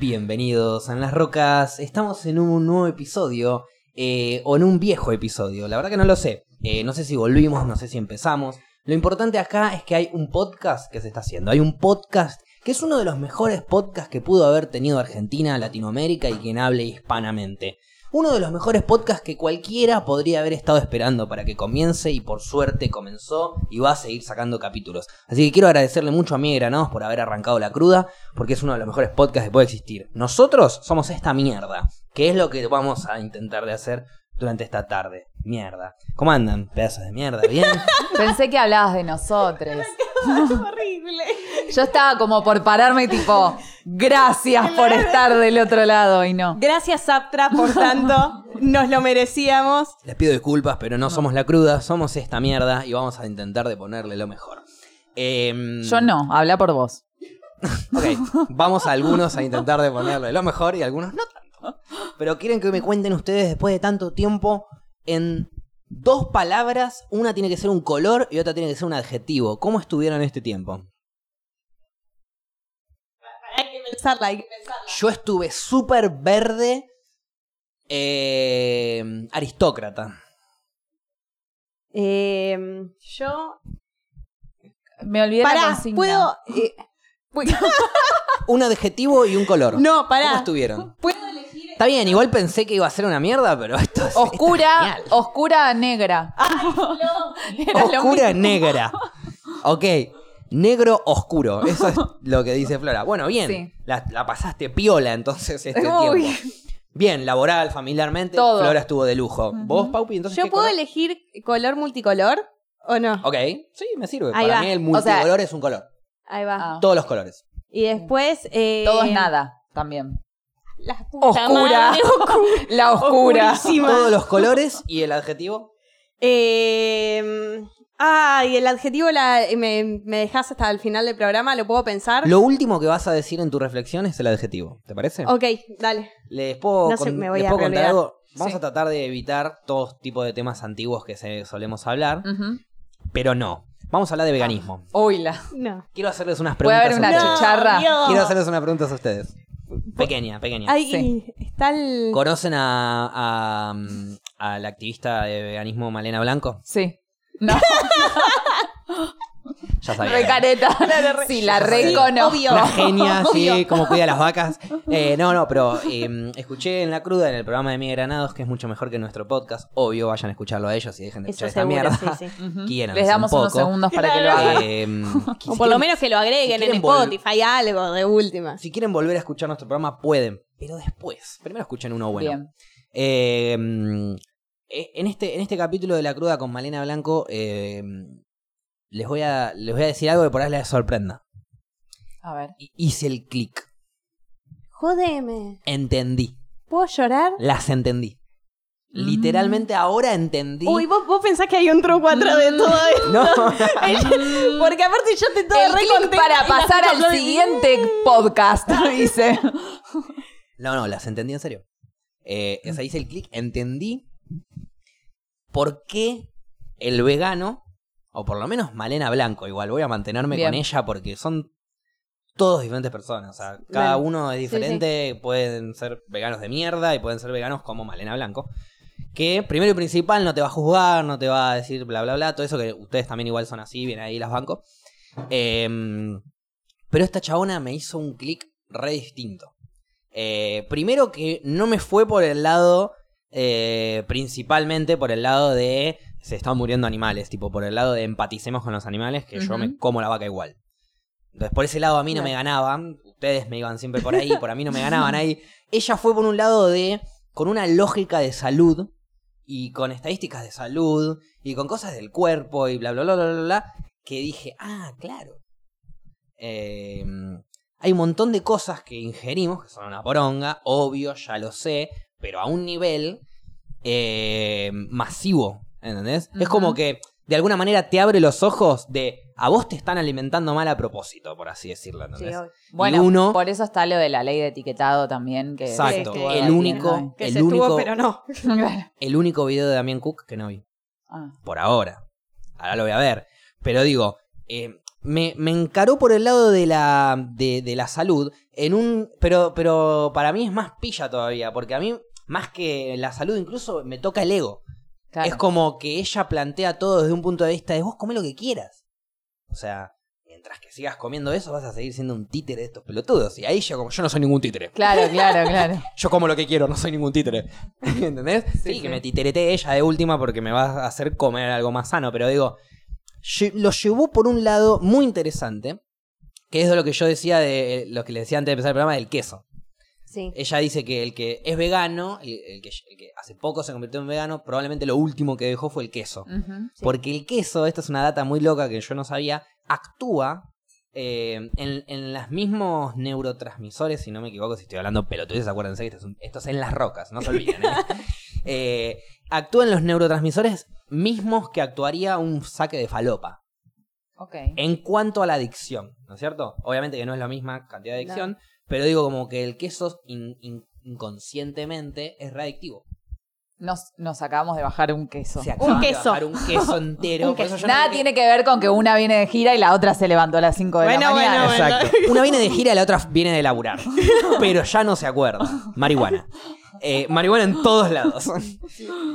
Bienvenidos a En las Rocas. Estamos en un nuevo episodio, eh, o en un viejo episodio. La verdad que no lo sé. Eh, no sé si volvimos, no sé si empezamos. Lo importante acá es que hay un podcast que se está haciendo. Hay un podcast que es uno de los mejores podcasts que pudo haber tenido Argentina, Latinoamérica y quien hable hispanamente. Uno de los mejores podcasts que cualquiera podría haber estado esperando para que comience y por suerte comenzó y va a seguir sacando capítulos. Así que quiero agradecerle mucho a Miguel Granados por haber arrancado la cruda, porque es uno de los mejores podcasts que puede existir. Nosotros somos esta mierda, que es lo que vamos a intentar de hacer durante esta tarde. Mierda. ¿Cómo andan, pedazos de mierda? ¿Bien? Pensé que hablabas de nosotros. horrible. Yo estaba como por pararme y tipo, gracias por estar del otro lado y no. Gracias, Saptra, por tanto. Nos lo merecíamos. Les pido disculpas, pero no somos la cruda, somos esta mierda y vamos a intentar de ponerle lo mejor. Em, Yo no, habla por vos. Ok, vamos a algunos a intentar de ponerle lo mejor y algunos no tanto. Pero quieren que me cuenten ustedes después de tanto tiempo en dos palabras, una tiene que ser un color y otra tiene que ser un adjetivo. ¿Cómo estuvieron este tiempo? Hay que pensarla, hay que pensarla. Yo estuve súper verde, eh, aristócrata. Eh, yo. Me olvidé la Pará, consigna. puedo. eh, Un adjetivo y un color. no, ¿Cómo pará. estuvieron? Puedo. Está bien, igual pensé que iba a ser una mierda, pero esto es... Oscura, oscura negra. Oscura negra. Ok. Negro oscuro. Eso es lo que dice Flora. Bueno, bien. Sí. La, la pasaste piola entonces este Uy. tiempo. Bien, laboral, familiarmente. Todo. Flora estuvo de lujo. ¿Vos, Paupi? Entonces, ¿Yo ¿qué puedo color? elegir color multicolor o no? Ok, sí, me sirve. Ahí Para va. mí el O sea- multicolor es un color. Ahí va. Ah. Todos los colores. Y después. Eh, Todo es nada también. La puta Oscura. madre, oscura. La oscura. Oscurísima. Todos los colores y el adjetivo. Eh, ah, y el adjetivo la, me, me dejas hasta el final del programa, ¿lo puedo pensar? Lo último que vas a decir en tu reflexión es el adjetivo. ¿Te parece? Ok, dale. Les puedo, No sé, con- me voy les a puedo contar algo. Vamos Sí. a tratar de evitar todo tipo de temas antiguos que se solemos hablar, pero no. Vamos a hablar de veganismo. Uy, la. No. Quiero hacerles unas Puede preguntas. haber a una ustedes. chicharra. Dios. Quiero hacerles unas preguntas a ustedes. Pequeña, pequeña. Ay, Sí. está el. ¿Conocen a, a, mm, a la activista de veganismo Malena Blanco? Sí. No, Ya sabía. recareta. Sí, la Sí, reconozco. obvio. Una genia, sí, como cuida las vacas. Eh, no, no, pero eh, escuché en La Cruda, en el programa de Miguel Granados, que es mucho mejor que nuestro podcast. Obvio, vayan a escucharlo a ellos y dejen de Eso escuchar esta mierda. sí, sí. Ujú. Quiéranse Les damos un unos segundos para que lo hagan. Eh, si O por lo menos que lo agreguen si en Spotify, algo de última. Si quieren volver a escuchar nuestro programa, pueden. Pero después. Primero escuchen uno bueno. Bien. Mm, eh, en, este, en este capítulo de La Cruda con Malena Blanco, eh, les, voy a, les voy a decir algo que por ahí les sorprenda. A ver. Hi- Hice el clic. Jodeme. Entendí. ¿Puedo llorar? Las entendí. Mm. Literalmente ahora entendí. Uy, ¿vos, vos pensás que hay un truco atrás de todo esto. No. Porque aparte yo te todo El re clic contenta para pasar al cosas- siguiente podcast, dice. No, no, las entendí en serio. Eh, o sea, hice el clic, entendí por qué el vegano, o por lo menos Malena Blanco, igual voy a mantenerme Bien. con ella porque son todos diferentes personas. O sea, cada uno es sí, diferente, pueden ser veganos de mierda y pueden ser veganos como Malena Blanco. Que primero y principal no te va a juzgar, no te va a decir bla bla bla, todo eso que ustedes también igual son así, vienen ahí las bancos. Em, pero esta chabona me hizo un clic re distinto. Eh, primero que no me fue por el lado, eh, principalmente por el lado de se están muriendo animales, tipo por el lado de empaticemos con los animales, que yo me como la vaca igual. Entonces por ese lado a mí no me ganaban, ustedes me iban siempre por ahí, por a mí no me ganaban ahí. Ella fue por un lado de, con una lógica de salud y con estadísticas de salud y con cosas del cuerpo y bla bla bla bla bla, bla que dije, ah, claro. Eh, hay un montón de cosas que ingerimos, que son una poronga, obvio, ya lo sé, pero a un nivel eh, masivo, ¿entendés? Es como que de alguna manera te abre los ojos de a vos te están alimentando mal a propósito, por así decirlo, Sí. Bueno, uno- por eso está lo de la ley de etiquetado también. Que Exacto, que el único-. Que El se único- estuvo, pero no. El único video de Damián Cook que no vi. Ah, Por ahora. Ahora lo voy a ver. Pero digo, eh, me, me encaró por el lado de la, de, de la salud, en un. Pero, pero para mí es más pilla todavía, porque a mí, más que la salud, incluso me toca el ego. Claro. Es como que ella plantea todo desde un punto de vista de vos come lo que quieras. O sea, mientras que sigas comiendo eso, vas a seguir siendo un títere de estos pelotudos. Y ahí yo como, yo no soy ningún títere. Claro, claro, claro. Yo como lo que quiero, no soy ningún títere. ¿Entendés? Sí, sí. que me titerete ella de última porque me va a hacer comer algo más sano. Pero digo, lo llevó por un lado muy interesante, que es de lo que yo decía de lo que le decía antes de empezar el programa del queso. Sí. Ella dice que el que es vegano, el, el que, el que hace poco se convirtió en vegano, probablemente lo último que dejó fue el queso. Porque el queso, esta es una data muy loca que yo no sabía, actúa eh, en, en los mismos neurotransmisores, si no me equivoco, si estoy hablando pelotudes, acuérdense que esto es, un- esto es en las rocas, no se olviden. ¿eh? Eh, actúa en los neurotransmisores mismos que actuaría un saque de falopa. Ok. En cuanto a la adicción, ¿no es cierto? Obviamente que no es la misma cantidad de adicción, pero digo como que el queso in- in- inconscientemente es readictivo. Nos, nos acabamos de bajar un queso. Se acaba de queso. bajar un queso entero. Un por queso. no Nada tiene que ver con que una viene de gira y la otra se levantó a las 5 de Bueno, la mañana. bueno, bueno. Exacto. Una viene de gira y la otra viene de laburar. Pero ya no se acuerda. Marihuana. Eh, marihuana en todos lados.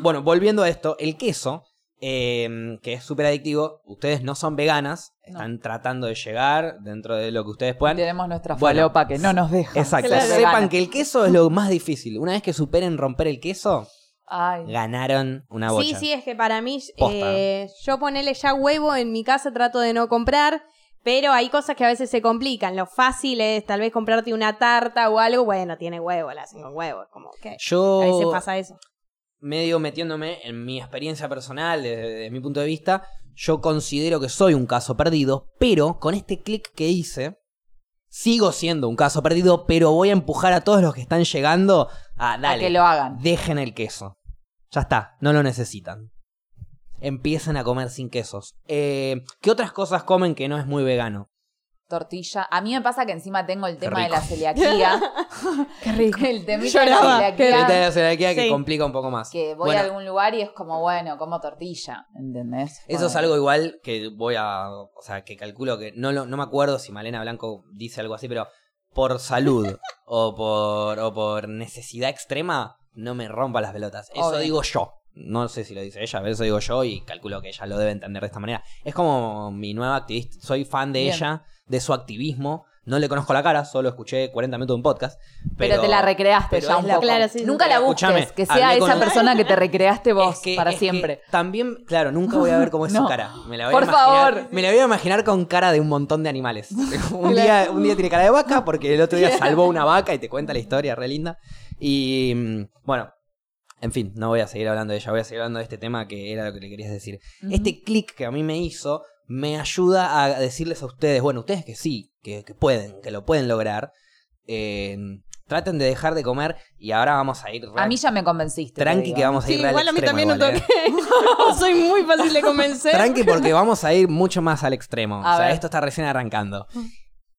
Bueno, volviendo a esto, el queso, eh, que es súper adictivo, ustedes no son veganas, están tratando de llegar dentro de lo que ustedes puedan. Tenemos nuestra Bueno. falopa que no nos deja. Exacto. Sepan que el queso es lo más difícil. Una vez que superen romper el queso, Ay, ganaron una bocha. Sí, sí, es que para mí, eh, yo ponerle ya huevo en mi casa trato de no comprar, pero hay cosas que a veces se complican. Lo fácil es tal vez comprarte una tarta o algo, bueno, tiene huevo, la hacen con huevo, es como que Yo a veces pasa eso. medio metiéndome en mi experiencia personal, desde, desde mi punto de vista, yo considero que soy un caso perdido, pero con este clic que hice, sigo siendo un caso perdido, pero voy a empujar a todos los que están llegando a, a dale, que lo hagan. dejen el queso. Ya está, no lo necesitan. Empiecen a comer sin quesos. Eh, ¿Qué otras cosas comen que no es muy vegano? Tortilla. A mí me pasa que encima tengo el tema de la celiaquía. Qué rico. el temita de la celiaquía. Esta es la celiaquía que Sí. complica un poco más. Que voy Bueno, a algún lugar y es como, bueno, como tortilla. ¿Entendés? Eso es algo igual que voy a. O sea, que calculo que. No, lo- no me acuerdo si Malena Blanco dice algo así, pero por salud o, por, o por necesidad extrema, no me rompa las pelotas. Eso Obvio. digo yo. No sé si lo dice ella, pero eso digo yo y calculo que ella lo debe entender de esta manera. Es como mi nueva activista. Soy fan de Bien. ella, de su activismo. No le conozco la cara, solo escuché 40 minutos de un podcast. Pero, Pero, te la recreaste pero ya un la- poco. Claro, sí, sí. Nunca la busques, escúchame, que sea esa persona que te recreaste vos Es que- para es que siempre. también, claro, nunca voy a ver cómo es su cara. Me la voy Por a imaginar, favor. Me la voy a imaginar con cara de un montón de animales. un, día, un día tiene cara de vaca porque el otro día salvó una vaca y te cuenta la historia, re linda. Y mm, bueno, en fin, no voy a seguir hablando de ella, voy a seguir hablando de este tema que era lo que le querías decir. Este clic que a mí me hizo me ayuda a decirles a ustedes, bueno, ustedes que sí, que, que pueden, que lo pueden lograr. eh, traten de dejar de comer y ahora vamos a ir... A mí ya me convenciste. te Tranqui que vamos a ir Sí, al igual a mí extremo también igual, ¿eh? toque. Soy muy fácil de convencer. Tranqui porque vamos a ir mucho más al extremo. A o sea, ver. esto está recién arrancando.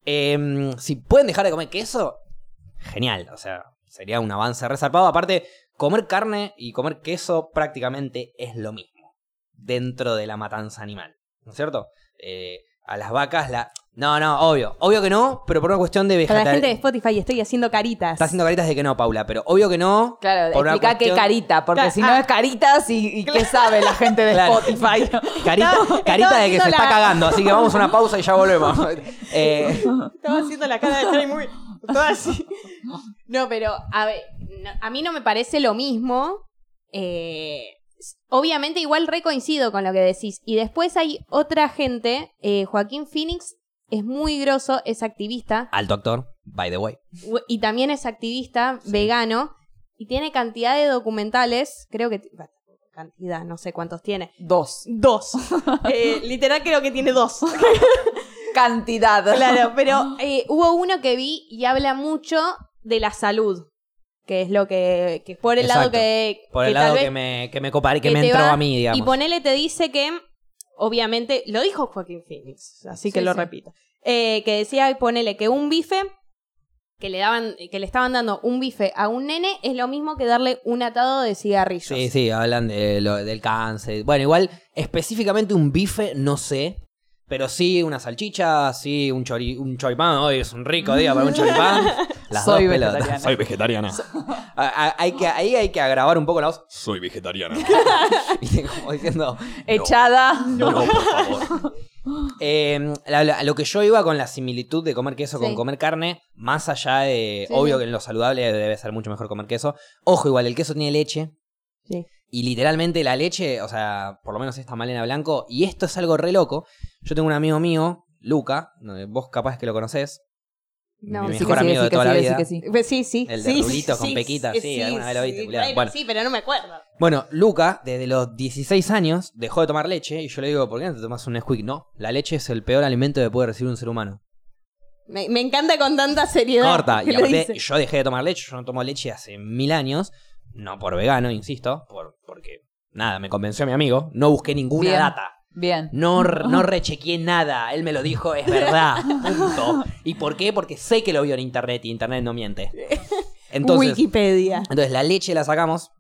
Em, si pueden dejar de comer queso, genial. O sea, sería un avance resarpado. Aparte, comer carne y comer queso prácticamente es lo mismo. Dentro de la matanza animal. ¿No es cierto? Eh, a las vacas la... No, no, obvio. Obvio que no, pero por una cuestión de Para la vegetal... gente de Spotify estoy haciendo caritas. Está haciendo caritas de que no, Paula, pero obvio que no. Claro, por una explica qué cuestión- carita, porque Claro, si no ah. es caritas y, y qué sabe la gente de Claro. Spotify. Carita, carita de que se está cagando, así que vamos a una pausa y ya volvemos. Eh, Estaba haciendo la cara de Trey muy. Toda así. No, pero a ver, a mí no me parece lo mismo. Eh, obviamente, igual recoincido con lo que decís. Y después hay otra gente. eh, Joaquín Phoenix es muy grosso, es activista. Alto actor, by the way. Y también es activista vegano. Y tiene cantidad de documentales. Creo que. Cantidad, no sé cuántos tiene. Dos. Dos. Eh, literal, creo que tiene dos. Cantidad. Claro, pero eh, hubo uno que vi y habla mucho de la salud. Que es lo que. que por el lado que. Por el que tal lado vez- que me, que me copa- que que me entró va- a mí, digamos. Y ponele te dice que. Obviamente, lo dijo Joaquín Phoenix, así que lo sí. repito. Eh, que decía, ponele que un bife, que le daban, que le estaban dando un bife a un nene, es lo mismo que darle un atado de cigarrillos. Sí, sí, hablan de lo- del cáncer. Bueno, igual, específicamente un bife, no sé. Pero sí, una salchicha, sí, un, chori, un choripán. Hoy es un rico día para un choripán. Las Soy dos pelotas. vegetariana. Soy vegetariana. A- a- hay que, ahí hay que agravar un poco la voz. Soy vegetariana. ¿viste? Como diciendo. Echada. No, por favor. Eh, la- la- lo que yo iba con la similitud de comer queso con Sí. comer carne, más allá de. Sí, obvio sí. que en lo saludable debe ser mucho mejor comer queso. Ojo, igual, el queso tiene leche. Sí. Y literalmente la leche, o sea, por lo menos esta Malena Blanco, y esto es algo re loco. Yo tengo un amigo mío, Luca, vos capaz que lo conocés, No. mi mejor amigo de toda la vida. sí. Pues sí, sí. El de sí, rulitos con pequitas, sí, alguna vez lo viste, bueno, sí, pero no me acuerdo. Bueno, Luca, desde los 16 años, dejó de tomar leche, y yo le digo, ¿por qué no te tomas un Nesquik? No, la leche es el peor alimento que puede recibir un ser humano. Me, me encanta con tanta seriedad. Corta. Y aparte, yo dejé de tomar leche, yo no tomo leche hace mil años, no por vegano, insisto, por, porque nada, me convenció mi amigo, no busqué ninguna Bien. data. Bien. No, no rechequeé nada, él me lo dijo, es verdad, punto. ¿Y por qué? Porque sé que lo vio en internet y internet no miente. Entonces, Wikipedia. entonces la leche la sacamos,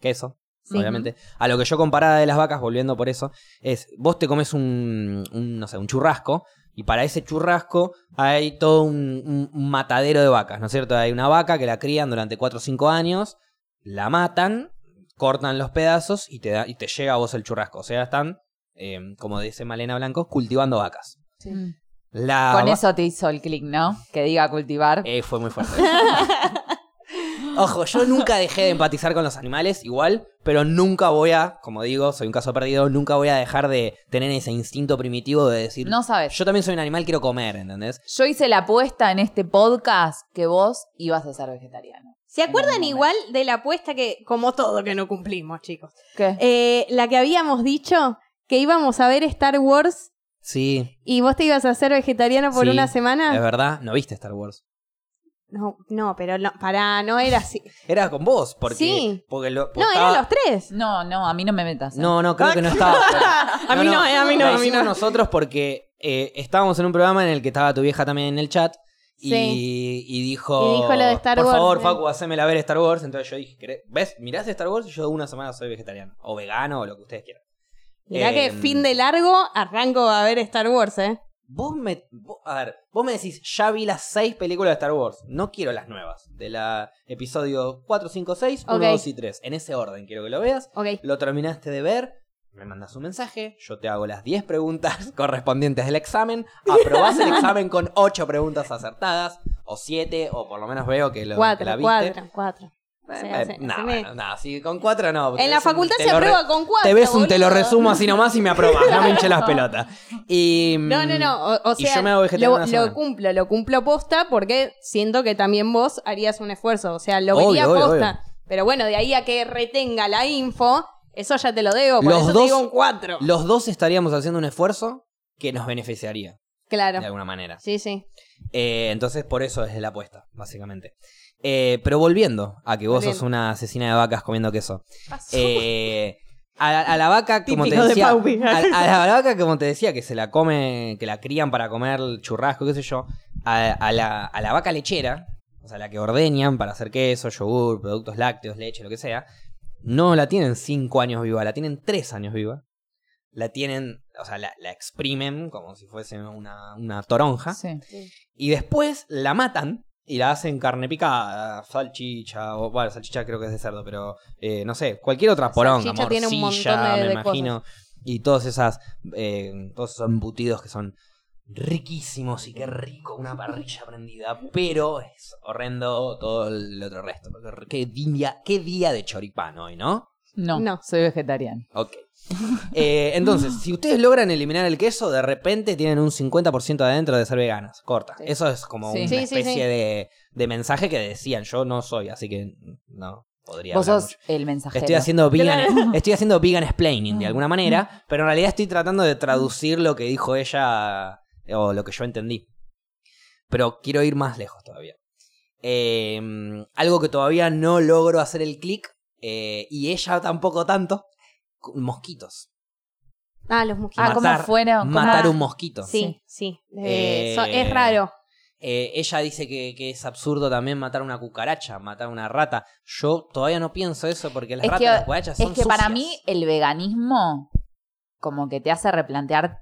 queso, Sí. obviamente. A lo que yo comparaba de las vacas, volviendo por eso, es vos te comes un, un, no sé, un churrasco y para ese churrasco hay todo un, un- un matadero de vacas, ¿no es cierto? Hay una vaca que la crían durante 4 o 5 años, la matan, cortan los pedazos y te, da, y te llega a vos el churrasco. O sea, están, eh, como dice Malena Blanco, cultivando vacas. Mm. La Con eso te hizo el clic, ¿no? Que diga cultivar. eh, fue muy fuerte. Ojo, yo nunca dejé de empatizar con los animales, igual, pero nunca voy a, como digo, soy un caso perdido, nunca voy a dejar de tener ese instinto primitivo de decir, no sabes. yo también soy un animal, quiero comer, ¿entendés? Yo hice la apuesta en este podcast que vos ibas a ser vegetariano. ¿Se acuerdan igual de la apuesta que, como todo que no cumplimos, chicos? ¿Qué? Eh, la que habíamos dicho que íbamos a ver Star Wars Sí, y vos te ibas a hacer vegetariano por Sí, una es semana. verdad, no viste Star Wars. No, no, pero no, pará, no era así. Era con vos, porque... Sí. porque lo, No, estaba- eran los tres. No, no, a mí no me metas. ¿eh? No, no, creo que no estaba. A mí no, eh, a mí no, lo a mí no. nosotros porque eh, estábamos en un programa en el que estaba tu vieja también en el chat. Y, Sí. y dijo, Y dijo lo de Star por Wars, favor, eh. Facu, hacémela ver Star Wars. Entonces yo dije, ¿querés- ¿ves? ¿Mirás Star Wars? Y yo una semana soy vegetariano. O vegano, o lo que ustedes quieran. Mirá que Em, fin de largo, arranco a ver Star Wars, ¿eh? Vos me... vos- a ver, vos me decís, ya vi las seis películas de Star Wars. No quiero las nuevas. De la episodio 4, 5, 6, 1, Ok. 2 y 3. En ese orden quiero que lo veas. Lo terminaste de ver, me mandas un mensaje, yo te hago las 10 preguntas correspondientes del examen, aprobás el examen con 8 preguntas acertadas, o 7, o por lo menos veo que, lo, que Cuatro, la viste. cuatro, cuatro. Eh, Sí, eh, sí, no, sí, bueno, me- no, sí, con 4 no. En la facultad se re- aprueba con cuatro. Te ves un te lo resumo así nomás y me aprobas, no me hinche las pelotas. Y, No, no, no. O, sea, yo me hago lo, lo cumplo, lo cumplo posta porque siento que también vos harías un esfuerzo. O sea, lo Obvio, vería obvio, posta. Pero bueno, de ahí a que retenga la info, eso ya te lo debo. Por Los eso dos- te digo un. Los dos estaríamos haciendo un esfuerzo que nos beneficiaría, Claro. de alguna manera. Sí, sí. Eh, entonces, por eso es la apuesta, básicamente. Eh, pero volviendo a que vos Volviendo. sos una asesina de vacas comiendo queso. Eh, a, a la vaca, como te Típico decía. A, a la vaca, como te decía, que se la come, que la crían para comer churrasco, qué sé yo. A, a la, a la vaca lechera, o sea, la que ordeñan para hacer queso, yogur, productos lácteos, leche, lo que sea. No la tienen 5 años viva, la tienen 3 años viva. La tienen, o sea, la, la exprimen como si fuese una, una toronja. Sí. Y después la matan y la hacen carne picada, salchicha, o bueno, salchicha creo que es de cerdo, pero eh, no sé, cualquier otra poronga, Salchicha tiene un morcilla, montón de- me de imagino. Y todas esas, eh, todos esos embutidos que son riquísimos y qué rico, una parrilla prendida, pero es horrendo todo el otro resto. Qué día, qué día de choripán hoy, ¿no? No, No. soy vegetariano. Ok. Eh, entonces, si ustedes logran eliminar el queso, de repente tienen un 50% adentro de ser veganas. Corta. Sí. Eso es como Sí. una Sí, especie sí. De, de mensaje que decían. Yo no soy, así que no podría Vos sos mucho. el mensajero. Estoy haciendo vegan, Claro. estoy haciendo vegan explaining de Mm. alguna manera, pero en realidad estoy tratando de traducir lo que dijo ella o lo que yo entendí. Pero quiero ir más lejos todavía. Eh, algo que todavía no logro hacer el clic eh, y ella tampoco tanto. Mosquitos. Ah, los mosquitos. Ah, ¿cómo Matar- fueron? ¿Cómo- Matar un mosquito. Sí, sí. Eh, Eh, so- es raro. Eh, ella dice que, que es absurdo también matar una cucaracha, matar una rata. Yo todavía no pienso eso porque las Es ratas que- y las cucarachas son Es que para mí el veganismo como que te hace replantear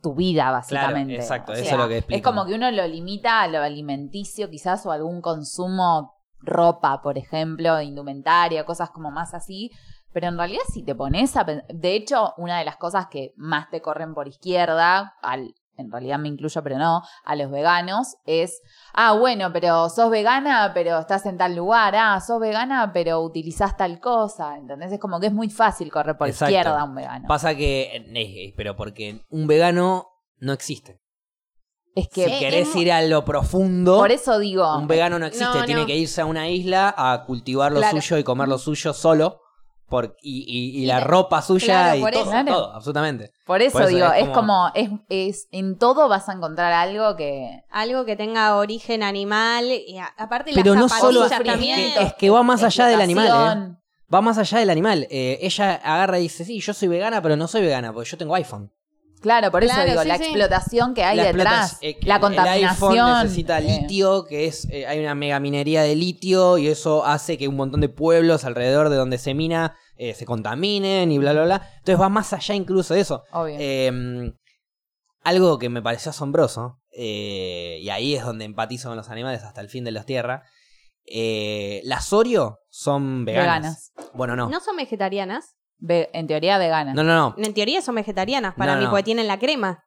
tu vida, básicamente. exacto, O eso es lo que Es explican. como que uno lo limita a lo alimenticio, quizás, o algún consumo, ropa, por ejemplo, indumentaria, cosas como más así. Pero en realidad, si te pones a De hecho, una de las cosas que más te corren por izquierda, al, en realidad me incluyo, pero no, a los veganos, es. Ah, bueno, pero sos vegana, pero estás en tal lugar. Ah, sos vegana, pero utilizás tal cosa. ¿Entendés? Es como que es muy fácil correr por Exacto. izquierda a un vegano. Pasa que, eh, eh, pero porque un vegano no existe. Es que. si querés es- ir a lo profundo, Por eso digo. un vegano no existe. No, Tiene no. que irse a una isla a cultivar lo Claro. suyo y comer lo suyo solo. Por, y, y- y la ropa suya claro, y por todo, eso. Claro. todo, absolutamente. Por eso, Por eso digo, es es como- como, es, es, en todo vas a encontrar algo que... Algo que tenga origen animal. Y a- aparte Pero las no solo también. es que- es que va más allá del animal, ¿eh? Va más allá del animal. Eh, ella agarra y dice, sí, yo soy vegana, pero no soy vegana, porque yo tengo iPhone. Claro, por eso Claro, digo, sí, la sí. explotación que hay La detrás, eh, que la El contaminación. iPhone necesita eh, litio, que es eh, hay una mega minería de litio y eso hace que un montón de pueblos alrededor de donde se mina eh, se contaminen y bla, bla, bla. Entonces va más allá incluso de eso. obvio. Eh, algo que me pareció asombroso, eh, y ahí es donde empatizo con los animales hasta el fin de los tierras. eh, las Oreo son veganas. Bueno, no. ¿No son vegetarianas? Ve- en teoría vegana. No, no, no. En teoría son vegetarianas para No, mí, no. porque tienen la crema.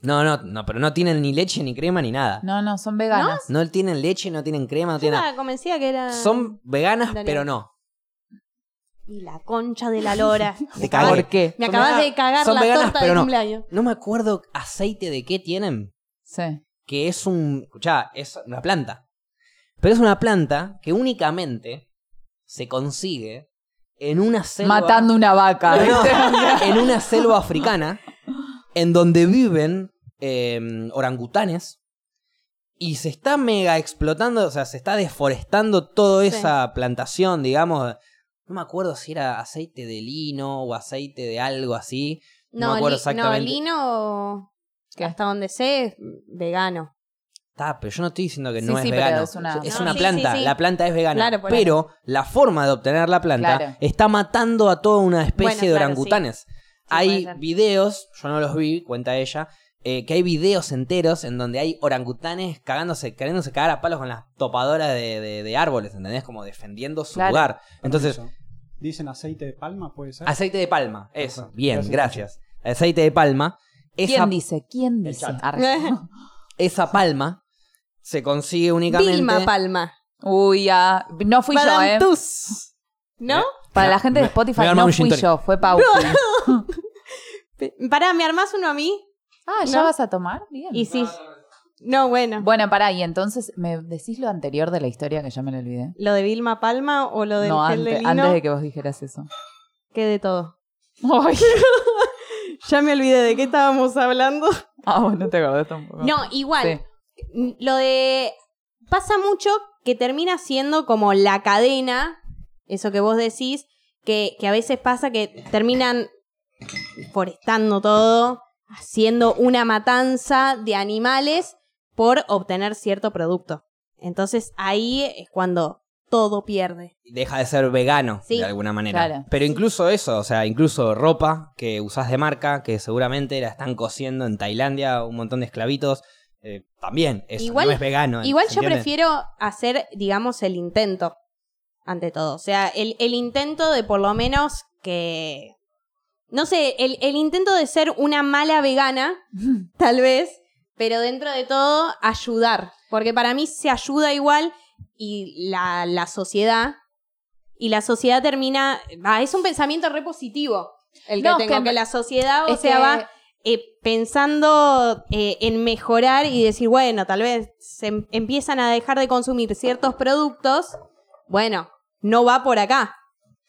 No, no, no, pero no tienen ni leche ni crema ni nada. no, no, son veganas. No tienen leche, no tienen crema, no Yo tienen nada. estaba convencida que era. Son veganas, pero no. Y la concha de la lora. Te cagué. ¿Por qué? Me Son acabas veganas- de cagar son la veganas, torta pero de no. cumpleaños. No me acuerdo aceite de qué tienen. Sí. Que es un. Escuchá, es una planta. Pero es una planta que únicamente se consigue en una selva. Matando una vaca. No, en una selva africana en donde viven eh, orangutanes y se está mega explotando, o sea, se está deforestando toda Sí. esa plantación, digamos. No me acuerdo si era aceite de lino o aceite de algo así. No, No, me acuerdo li- exactamente. no, lino, ¿Qué? hasta donde sé, es vegano. Está, pero yo no estoy diciendo que Sí, no es sí, vegano. es una- Es No, una sí, planta, sí, sí. la planta es vegana. Claro, pero la forma de obtener la planta Claro. está matando a toda una especie Bueno, de claro, orangutanes. hay videos, yo no los vi, cuenta ella, eh, que hay videos enteros en donde hay orangutanes cagándose, queriéndose cagar a palos con las topadoras de, de- de árboles, ¿entendés? Como defendiendo su Claro. lugar. Entonces. Dicen aceite de palma, puede ser. aceite de palma, eso. Perfecto. Bien, Gracias, gracias. Aceite de palma. Esa, ¿Quién dice? ¿Quién dice? esa palma se consigue únicamente. Vilma Palma. Uy, ya. No fui yo, ¿eh? Tuss. ¿No? Para Me- la gente de me- Spotify me voy a armar no un gin fui tonic. yo, fue. Pe- Pará, ¿me armás uno a mí? Ah, ¿ya ¿No? vas a tomar? Bien. Y sí. No, bueno. Bueno, pará, y entonces, ¿me decís lo anterior de la historia que ya me lo olvidé? ¿Lo de Vilma Palma o lo del no, gel de antes, lino? antes de que vos dijeras eso. Que de todo. Ay. Ya me olvidé de qué estábamos hablando. Ah, vos no te acordás tampoco. No, igual. Sí. Lo de. Pasa mucho que termina siendo como la cadena, eso que vos decís, que, que a veces pasa que terminan forestando todo, haciendo una matanza de animales por obtener cierto producto. Entonces ahí es cuando todo pierde. deja de ser vegano Sí, de alguna manera. claro. Pero incluso eso, o sea, incluso ropa que usás de marca, que seguramente la están cosiendo en Tailandia, un montón de esclavitos, eh, también eso Igual- no es vegano. Igual ¿se yo entiende? prefiero hacer, digamos, el intento, ante todo. O sea, el, el intento de por lo menos que... No sé, el, el intento de ser una mala vegana, tal vez, pero dentro de todo ayudar. Porque para mí se ayuda igual y la, la sociedad... Y la sociedad termina... ah, es un pensamiento repositivo el que No, tengo, que- que, la sociedad, o sea, que- va eh, pensando eh, en mejorar y decir, bueno, tal vez se em- empiezan a dejar de consumir ciertos productos, bueno, no va por acá.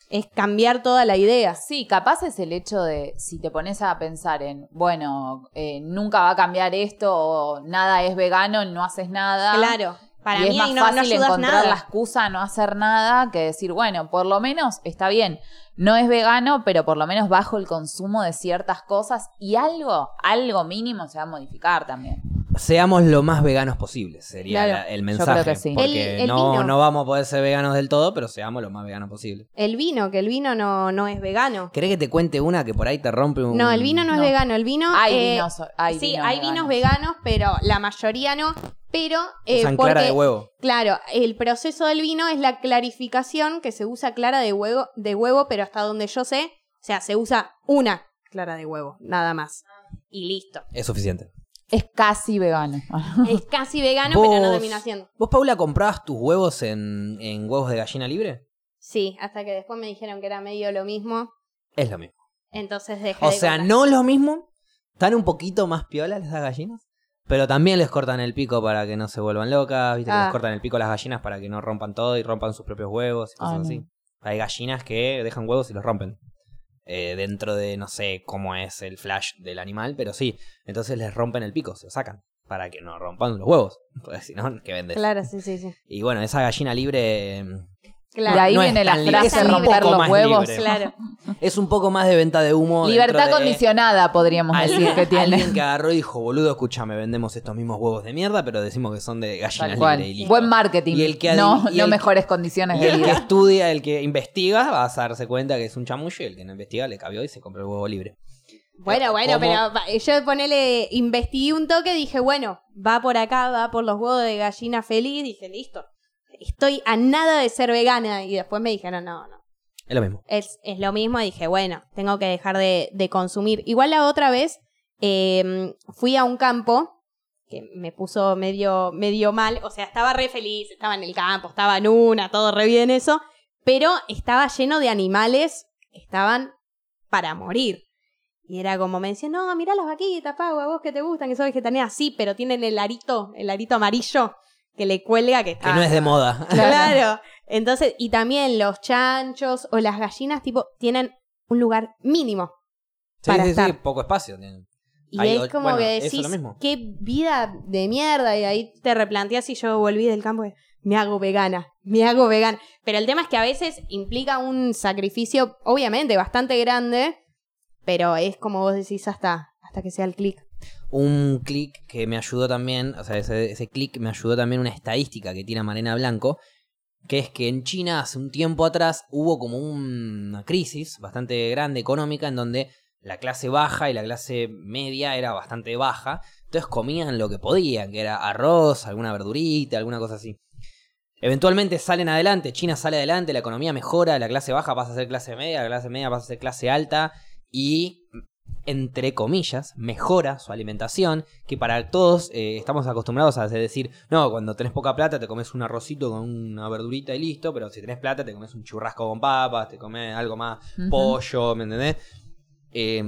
Es cambiar toda la idea. Sí, capaz es el hecho de si te pones a pensar en, bueno, eh, nunca va a cambiar esto o nada es vegano, no haces nada. Claro, para y mí es más no, no fácil ayudas encontrar nada. la excusa a no hacer nada que decir, bueno, por lo menos está bien, no es vegano, pero por lo menos bajo el consumo de ciertas cosas y algo, algo mínimo se va a modificar también. seamos lo más veganos posible, sería Claro. la- el Yo mensaje. creo que sí. Porque El- el no, vino. no vamos a poder ser veganos del todo, pero seamos lo más veganos posible. El vino, que el vino no, no es vegano. ¿Querés que te cuente una que por ahí te rompe un... No, el vino no, No. es vegano. El vino. Hay eh, vinos, hay sí, vinos hay vinos veganos, pero la mayoría no. Pero. eh, Usan porque, clara de huevo. Claro, el proceso del vino es la clarificación que se usa clara de huevo, de huevo, pero hasta donde yo sé, o sea, se usa una clara de huevo, nada más. Y listo. Es suficiente. Es casi vegano. Es casi vegano, pero no termina siendo. ¿Vos, Paula, comprabas tus huevos en, en huevos de gallina libre? Sí, hasta que después me dijeron que era medio lo mismo. Es lo mismo. Entonces dejé O de sea, comprar. no lo mismo. Están un poquito más piolas las gallinas. Pero también les cortan el pico para que no se vuelvan locas. ¿viste? Ah. Les cortan el pico a las gallinas para que no rompan todo y rompan sus propios huevos y cosas Ah, no. así. Hay gallinas que dejan huevos y los rompen. Eh, dentro de, no sé cómo es el flash del animal, pero sí. Entonces les rompen el pico, se lo sacan. Para que no rompan los huevos. Porque si no, que vendes. Claro, sí, sí, sí. Y bueno, esa gallina libre Claro. De ahí No es viene la frase un romper los huevos. libre. Claro. es un poco más de venta de humo. Libertad de- condicionada, podríamos Alguien, decir que tiene. alguien que agarró y dijo, boludo, escúchame, vendemos estos mismos huevos de mierda, pero decimos que son de gallina libre cual. y listo. Buen marketing. Y el que no, y no el- mejores condiciones Y de el que vida. estudia, el que investiga, vas a darse cuenta que es un chamullo y el que no investiga le cabió y se compró el huevo libre. Bueno, bueno, ¿Cómo? pero yo ponele, investigué un toque, dije, bueno, va por acá, va por los huevos de gallina feliz, dije, listo. Estoy a nada de ser vegana. Y después me dijeron, no, no. Es lo mismo. Es, es lo mismo, y dije, bueno, tengo que dejar de, de consumir. Igual la otra vez eh, fui a un campo que me puso medio, medio mal. O sea, estaba re feliz, estaba en el campo, estaba en una, todo re bien eso. Pero estaba lleno de animales que estaban para morir. Y era como me decían, no, mirá las vaquitas, Pau, a vos que te gustan, que sos vegetariana. Sí, pero tienen el arito, el arito amarillo que le cuelga que está. Que no es de moda. Claro. Entonces, y también los chanchos o las gallinas, tipo, tienen un lugar mínimo. Sí, Para sí, sí, estar. poco espacio tienen. Y Ahí, es como bueno, que decís, lo mismo. qué vida de mierda. Y ahí te replanteas si yo volví del campo y me hago vegana, me hago vegana. Pero el tema es que a veces implica un sacrificio, obviamente, bastante grande, pero es como vos decís hasta, hasta que sea el clic. Un clic que me ayudó también, o sea, ese, clic me ayudó también una estadística que tiene Marena Blanco, que es que en China hace un tiempo atrás hubo como una crisis bastante grande económica en donde la clase baja y la clase media era bastante baja, entonces comían lo que podían, que era arroz, alguna verdurita, alguna cosa así. Eventualmente salen adelante, China sale adelante, la economía mejora, la clase baja pasa a ser clase media, la clase media pasa a ser clase alta y, entre comillas, mejora su alimentación, que para todos eh, estamos acostumbrados a decir, no, cuando tenés poca plata te comes un arrocito con una verdurita y listo, pero si tenés plata te comes un churrasco con papas, te comes algo más pollo, ¿me entendés? Eh,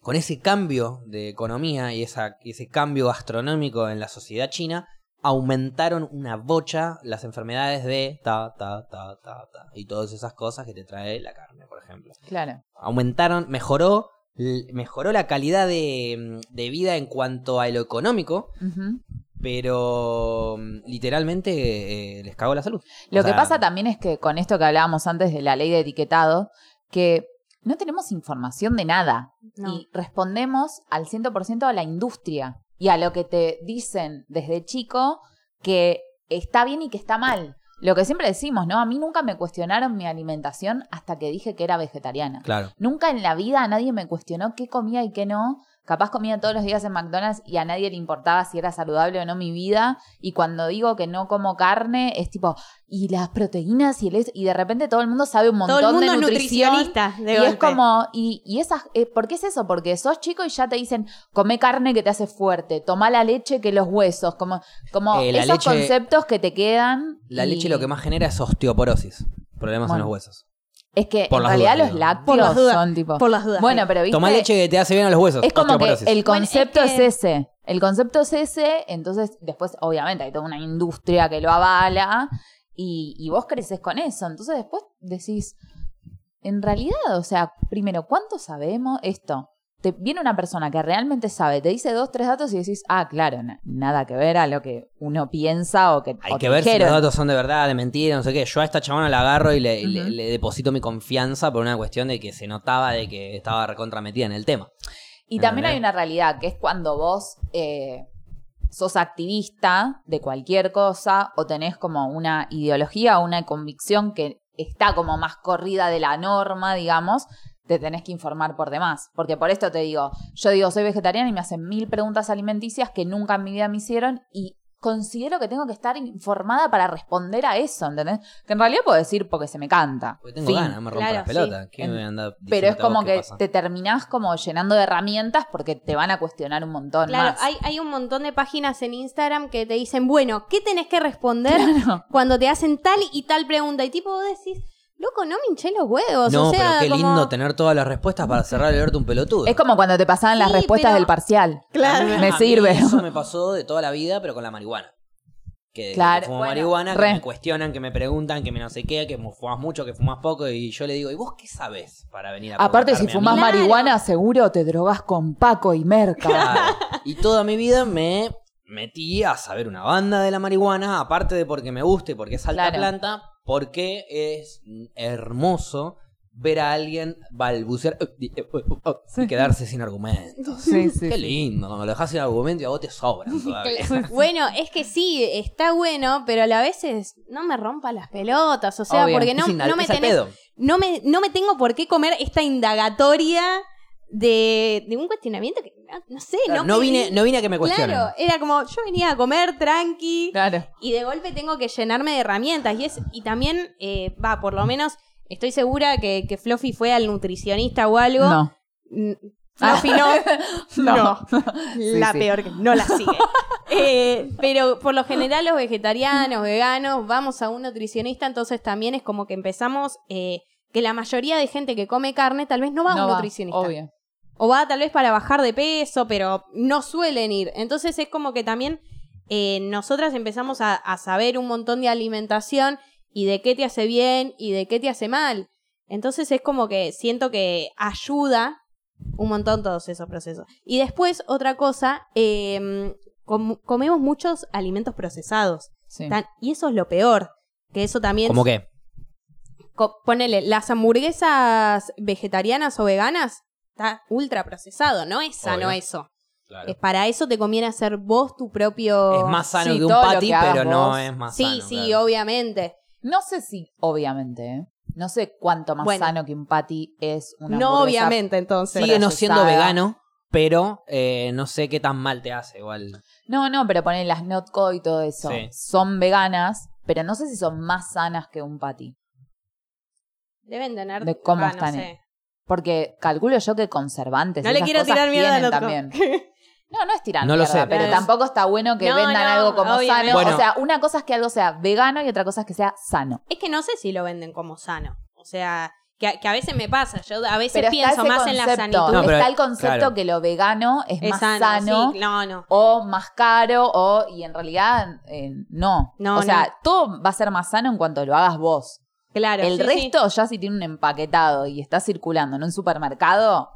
con ese cambio de economía y esa, ese cambio gastronómico en la sociedad china, aumentaron una bocha las enfermedades de ta, ta, ta, ta, ta, y todas esas cosas que te trae la carne, por ejemplo. Claro. Aumentaron, mejoró, mejoró la calidad de, de vida en cuanto a lo económico, pero mm, literalmente eh, les cagó la salud. Lo O que sea, pasa también es que con esto que hablábamos antes de la ley de etiquetado, que no tenemos información de nada No. y respondemos al 100% a la industria y a lo que te dicen desde chico que está bien y que está mal. Lo que siempre decimos, ¿no? A mí nunca me cuestionaron mi alimentación hasta que dije que era vegetariana. Claro. Nunca en la vida nadie me cuestionó qué comía y qué no. Capaz comía todos los días en McDonald's y a nadie le importaba si era saludable o no mi vida. Y cuando digo que no como carne, es tipo, y las proteínas y el es- y de repente todo el mundo sabe un montón Todo el mundo de nutrición. nutricionista. De y es como, y, y esas, eh, ¿por qué es eso? Porque sos chico y ya te dicen, come carne que te hace fuerte, toma la leche que los huesos, como, como Eh, esos leche- conceptos que te quedan. La y leche lo que más genera es osteoporosis, problemas Bueno. en los huesos. Es que por en las realidad dudas, los digo. lácteos Por las dudas. son tipo. Por las dudas. Bueno, pero viste. Toma leche que te hace bien a los huesos. Es como que osteoporosis. el Bueno, es concepto es, que- ese. El concepto es ese, entonces después obviamente hay toda una industria que lo avala y, y vos creces con eso. Entonces después decís, en realidad, o sea, primero, ¿cuánto sabemos esto? Te viene una persona que realmente sabe, te dice dos, tres datos y decís, ah, claro, na- nada que ver a lo que uno piensa o que Hay o que ver si los datos son de verdad, de mentira, no sé qué. Yo a esta chabona la agarro y le, deposito mi confianza por una cuestión de que se notaba de que estaba recontra metida en el tema. Y también hay una realidad, que es cuando vos eh, sos activista de cualquier cosa o tenés como una ideología o una convicción que está como más corrida de la norma, digamos, te tenés que informar por demás. Porque por esto te digo, yo digo, soy vegetariana y me hacen mil preguntas alimenticias que nunca en mi vida me hicieron y considero que tengo que estar informada para responder a eso, ¿entendés? Que en realidad puedo decir porque se me canta. Porque tengo Fin. ganas, me rompo Claro, las pelotas. sí. ¿Qué me voy a andar Pero es como que pasa? te terminás como llenando de herramientas porque te van a cuestionar un montón Claro, más. hay, hay un montón de páginas en Instagram que te dicen, bueno, ¿qué tenés que responder Claro. cuando te hacen tal y tal pregunta? Y tipo vos decís, loco, no me hinché los huevos. No, o sea, pero qué como- lindo tener todas las respuestas para cerrar y verte un pelotudo. Es como cuando te pasaban las Sí, respuestas pero- del parcial. Claro. Me A mí sirve. Eso me pasó de toda la vida, pero con la marihuana. Que, Claro, que fumo bueno, marihuana, que me cuestionan, que me preguntan, que me no sé qué, que fumas mucho, que fumas poco, y yo le digo, ¿y vos qué sabés para venir a Aparte, si fumas? Claro. marihuana, seguro te drogas con Paco y Merca. Claro. Y toda mi vida me metí a saber una banda de la marihuana, aparte de porque me guste, porque es alta Claro. planta, porque es hermoso ver a alguien balbucear y quedarse sin argumentos. Sí, sí, Qué lindo, cuando lo dejas sin argumento y a vos te sobran todavía. Bueno, es que sí, está bueno, pero a la vez es, no me rompa las pelotas, o sea, Obvio. porque no, no me tenés, no me, no me tengo por qué comer esta indagatoria de, de un cuestionamiento que no, no sé, Claro, no, vine, no vine a que me cuestionen. Claro, era como yo venía a comer tranqui Claro. y de golpe tengo que llenarme de herramientas y es y también eh, va, por lo menos estoy segura que, que Fluffy fue al nutricionista o algo. No. Mm, Fluffy no. No. la sí. peor que no la sigue. Eh, pero por lo general los vegetarianos, veganos, vamos a un nutricionista, entonces también es como que empezamos eh, que la mayoría de gente que come carne tal vez no va a un va, nutricionista. Obvio. O va tal vez para bajar de peso, pero no suelen ir. Entonces es como que también eh, nosotras empezamos a, a saber un montón de alimentación y de qué te hace bien y de qué te hace mal. Entonces es como que siento que ayuda un montón todos esos procesos. Y después, otra cosa, eh, com- comemos muchos alimentos procesados. Sí. Tan- y eso es lo peor. Que eso también... ¿Cómo qué? co- ponele, las hamburguesas vegetarianas o veganas, está ultra procesado. No es sano Obvio. eso. Claro. Es para eso te conviene hacer vos tu propio... Es más sano Sí, que un todo lo patty, que hagas pero no vos. es más Sí, sano. sí, claro. obviamente. No sé si, obviamente, ¿eh? No sé cuánto más Bueno. sano que un patty es una No, hamburguesa. obviamente, entonces. Sigue no siendo procesada. vegano, pero eh, no sé qué tan mal te hace igual. No, no, pero ponen las notco y todo eso. Sí. Son veganas, pero no sé si son más sanas que un patty. Deben tener... De cómo ah, no están. sé. Porque calculo yo que conservantes. No le quiero cosas tirar mierda al tienen otro. también. No, no es tirar No lo mierda, sé. pero No, tampoco está bueno que No, vendan no, algo como obviamente. sano. Bueno. O sea, una cosa es que algo sea vegano y otra cosa es que sea sano. Es que no sé si lo venden como sano. O sea, que, a- que a veces me pasa. Yo a veces Pero pienso más en la concepto, sanitud. No, pero- está el concepto claro. que lo vegano es, Es más sano, sano, sí, no, no. o más caro o y en realidad eh, no. No, o sea, no. todo va a ser más sano en cuanto lo hagas vos. Claro. el sí, sí. resto ya si tiene un empaquetado y está circulando en un supermercado,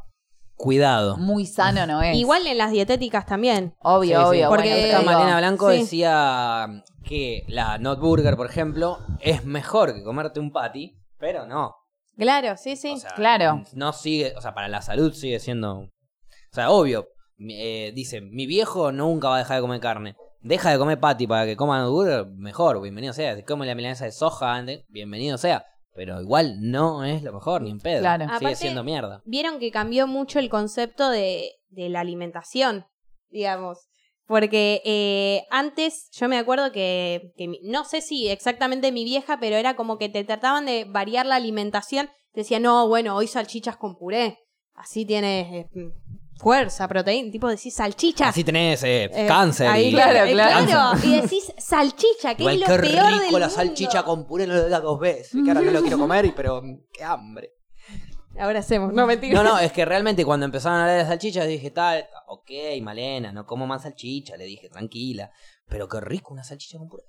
Cuidado. muy sano no es. Igual en las dietéticas también. obvio, Sí, sí. obvio. Porque- bueno, Malena Blanco Sí. decía que la Not Burger, por ejemplo, es mejor que comerte un patty, pero no. Claro, sí, sí. O sea, Claro. No sigue, o sea, para la salud sigue siendo. O sea, obvio. eh, dice, mi viejo nunca va a dejar de comer carne. Deja de comer patty para que coma Not Burger, mejor, bienvenido sea. Si come la milanesa de soja antes, bienvenido sea. Pero igual no es lo mejor, ni en pedo. Claro. Sigue Aparte- siendo mierda. Vieron que cambió mucho el concepto de, de la alimentación, digamos. Porque eh, antes yo me acuerdo que, no sé si exactamente mi vieja, pero era como que te trataban de variar la alimentación. Te decían, no, bueno, hoy salchichas con puré. Así tienes eh, fuerza, proteína. Tipo decís salchichas. Así tenés eh, Eh, cáncer ahí, y. Claro, eh, claro. Y decís salchicha, que Igual es lo qué peor rico del la mundo. salchicha con puré, no lo digas dos veces. Que ahora no lo quiero comer, y- pero mm, qué hambre. Ahora hacemos, no mentira. No, no, es que realmente cuando empezaron a hablar de salchichas dije, tal, ok, Malena, no como más salchicha, le dije, tranquila. Pero qué rico una salchicha con puré.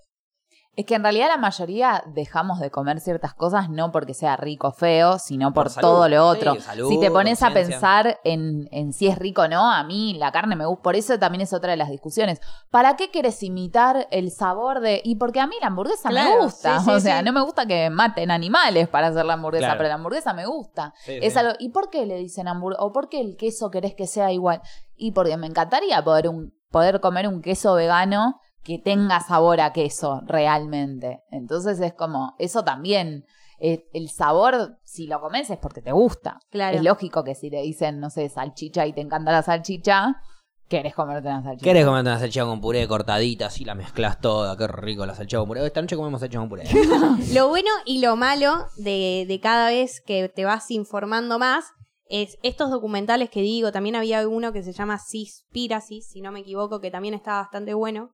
Es que en realidad la mayoría dejamos de comer ciertas cosas no porque sea rico o feo, sino por, Por salud, todo lo otro. sí, salud, si te pones a pensar en, en si es rico o no, a mí la carne me gusta. Por eso también es otra de las discusiones. ¿Para qué quieres imitar el sabor de.? Y porque a mí la hamburguesa Claro, me gusta. sí, sí, o sea, no me gusta que maten animales para hacer la hamburguesa, Claro. pero la hamburguesa me gusta. Es algo, ¿Y por qué le dicen hamburguesa? ¿O por qué el queso querés que sea igual? Y porque me encantaría poder un- poder comer un queso vegano que tenga sabor a queso realmente. Entonces es como, eso también, eh, el sabor, si lo comes es porque te gusta. Claro. Es lógico que si te dicen, no sé, salchicha y te encanta la salchicha, querés comerte una salchicha. ¿Querés comerte una salchicha con puré cortadita? Así la mezclas toda. Qué rico la salchicha con puré. Esta noche comemos salchicha con puré. Lo bueno y lo malo de, de cada vez que te vas informando más es estos documentales que digo. También había uno que se llama Seaspiracy, si no me equivoco, que también está bastante bueno.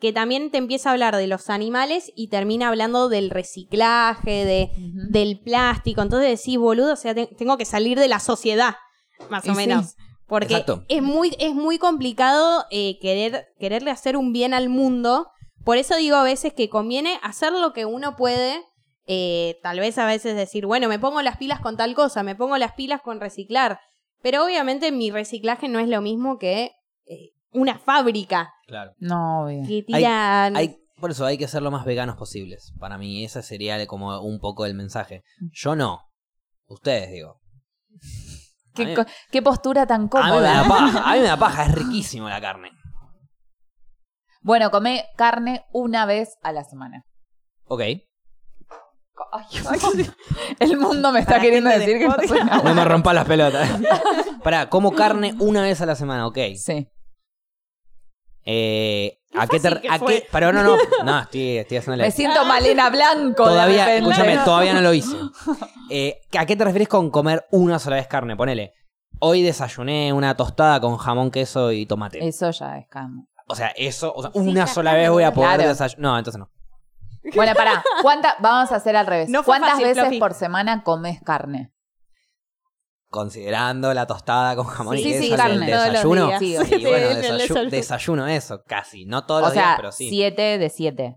Que también te empieza a hablar de los animales y termina hablando del reciclaje, de, del plástico. Entonces decís, boludo, o sea, te- tengo que salir de la sociedad, más Y o sí. menos. Porque Exacto. es muy, es muy complicado eh, querer, quererle hacer un bien al mundo. Por eso digo a veces que conviene hacer lo que uno puede. eh, tal vez a veces decir, bueno, me pongo las pilas con tal cosa, me pongo las pilas con reciclar. Pero obviamente mi reciclaje no es lo mismo que eh, una fábrica claro. No, obvio. que tiran. Hay, por eso hay que ser lo más veganos posibles. Para mí, ese sería como un poco el mensaje. Yo no. Ustedes, digo. ¿Qué, mí- co- qué postura tan A mí me da cómoda. paja. A mí me da paja. Es riquísimo la carne. Bueno, come carne una vez a la semana. Ok. Ay, el mundo me está Para queriendo de decir que no soy una No me rompas las pelotas. Pará, como carne una vez a la semana, ok. Sí. Eh, ¿A qué te, fácil que a fue. qué? Pero no, no, no, estoy, estoy haciendo la Me siento Malena Blanco. Todavía, escúchame, todavía no lo hice. Eh, ¿A qué te refieres con comer una sola vez carne? Ponele. Hoy desayuné una tostada con jamón, queso y tomate. Eso ya es camo. O sea, eso, o sea, una sola vez voy a poder Claro. desayunar. No, entonces no. Bueno, pará. ¿Cuánta, vamos a hacer al revés. No ¿Cuántas fácil, veces Floppy. por semana comes carne? Considerando la tostada con jamón Sí, y sí, queso, sí, carne. Desayuno. Sí, Y bueno, desayu- desayuno. desayuno eso, casi. No todos O los días, pero sí. siete de siete.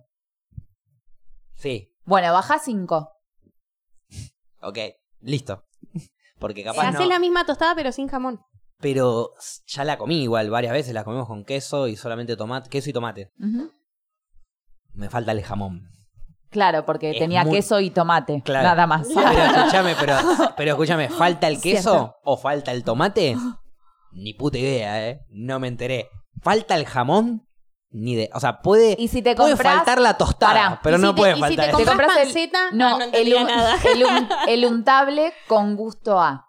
Sí, Bueno, baja cinco. ok, listo. Porque capaz Haces no. la misma tostada pero sin jamón. Pero ya la comí igual, varias veces la comimos con queso y solamente tomate, queso y tomate. Me falta el jamón. Claro, porque Es tenía muy- queso y tomate. Claro. Nada más. Pero escúchame, pero, pero escúchame, ¿falta el queso Cierto. o falta el tomate? Ni puta idea, ¿eh? No me enteré. ¿Falta el jamón? Ni de. O sea, puede, Y si te puede faltar la tostada, Pará, pero no si te- puede y si faltar te compras el- No, no, no el, nada. el un- el untable con gusto a.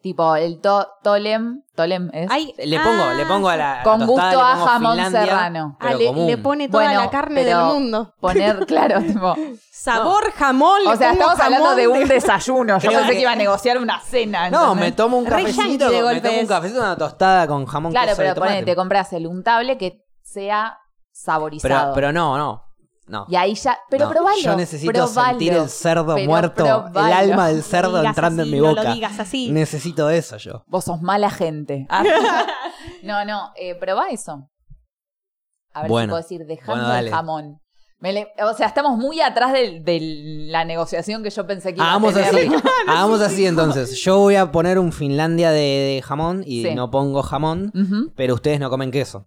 Tipo, el to- tolem. Tolem es. Ay, Le pongo, ah, le pongo a la. Con tostada, gusto a jamón Finlandia, serrano. ah, le, pone toda Bueno, la carne del mundo. Poner, claro, tipo. Sabor jamón. O sea, estamos hablando de un desayuno. Yo pensé que- que iba a negociar una cena. No, ¿entendés? me tomo un cafecito. de Me tomo un cafecito, una tostada con jamón Claro, pero tomate. ponele, te compras el untable que sea saborizado. pero, pero no, no. No. Y ahí ya. Pero No, probalo. Yo necesito probalo, sentir el cerdo muerto, probalo. el alma del No cerdo entrando así, en mi no boca. lo digas así. Necesito eso yo. Vos sos mala gente. Ah. no, no, eh, probá eso. A ver Bueno. si puedo decir, dejando Bueno, el jamón. Me le- o sea, estamos muy atrás de, de la negociación que yo pensé que iba Hagamos a tener. así. Hagamos así entonces. Yo voy a poner un Finlandia de, de jamón y Sí. no pongo jamón, pero ustedes no comen queso.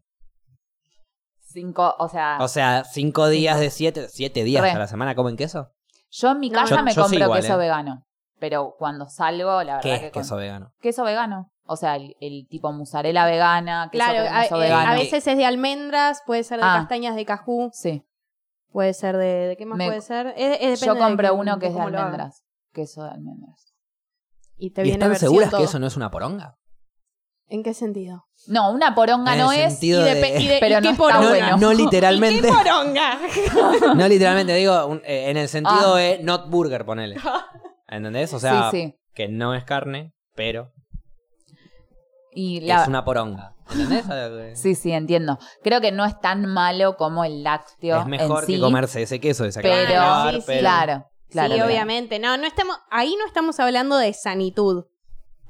Cinco, o sea, O sea, cinco días de siete, siete días Re. a la semana comen queso. yo en mi casa yo- me yo compro igual, queso eh. vegano. Pero cuando salgo, la verdad ¿Qué que es con- queso vegano? queso vegano. O sea, el, el tipo mozzarella vegana, queso Claro, a, eh, vegano. a veces es de almendras, puede ser de Ah. castañas de cajú, Sí. puede ser de, ¿de qué más Me- puede ser? Es- es- Yo de compro uno que es de almendras. Queso de almendras. Y te ¿Y viene están seguras todo. que eso no es una poronga? ¿En qué sentido? No, una poronga En no es. sentido Y de- y de- Pero y no qué está poronga. No, bueno. no ¿Y literalmente. qué poronga? No literalmente, digo, un- eh, en el sentido Ah. de not burger, ponele. ¿Entendés? O sea, sí, sí. que no es carne, pero Y la... es una poronga. ¿Entendés? Sí, sí, entiendo. Creo que no es tan malo como el lácteo. es mejor en sí, que comerse ese queso de Pero, Claro, sí, sí. claro, claro. sí, claro. obviamente. No, no estamos, ahí no estamos hablando de sanitud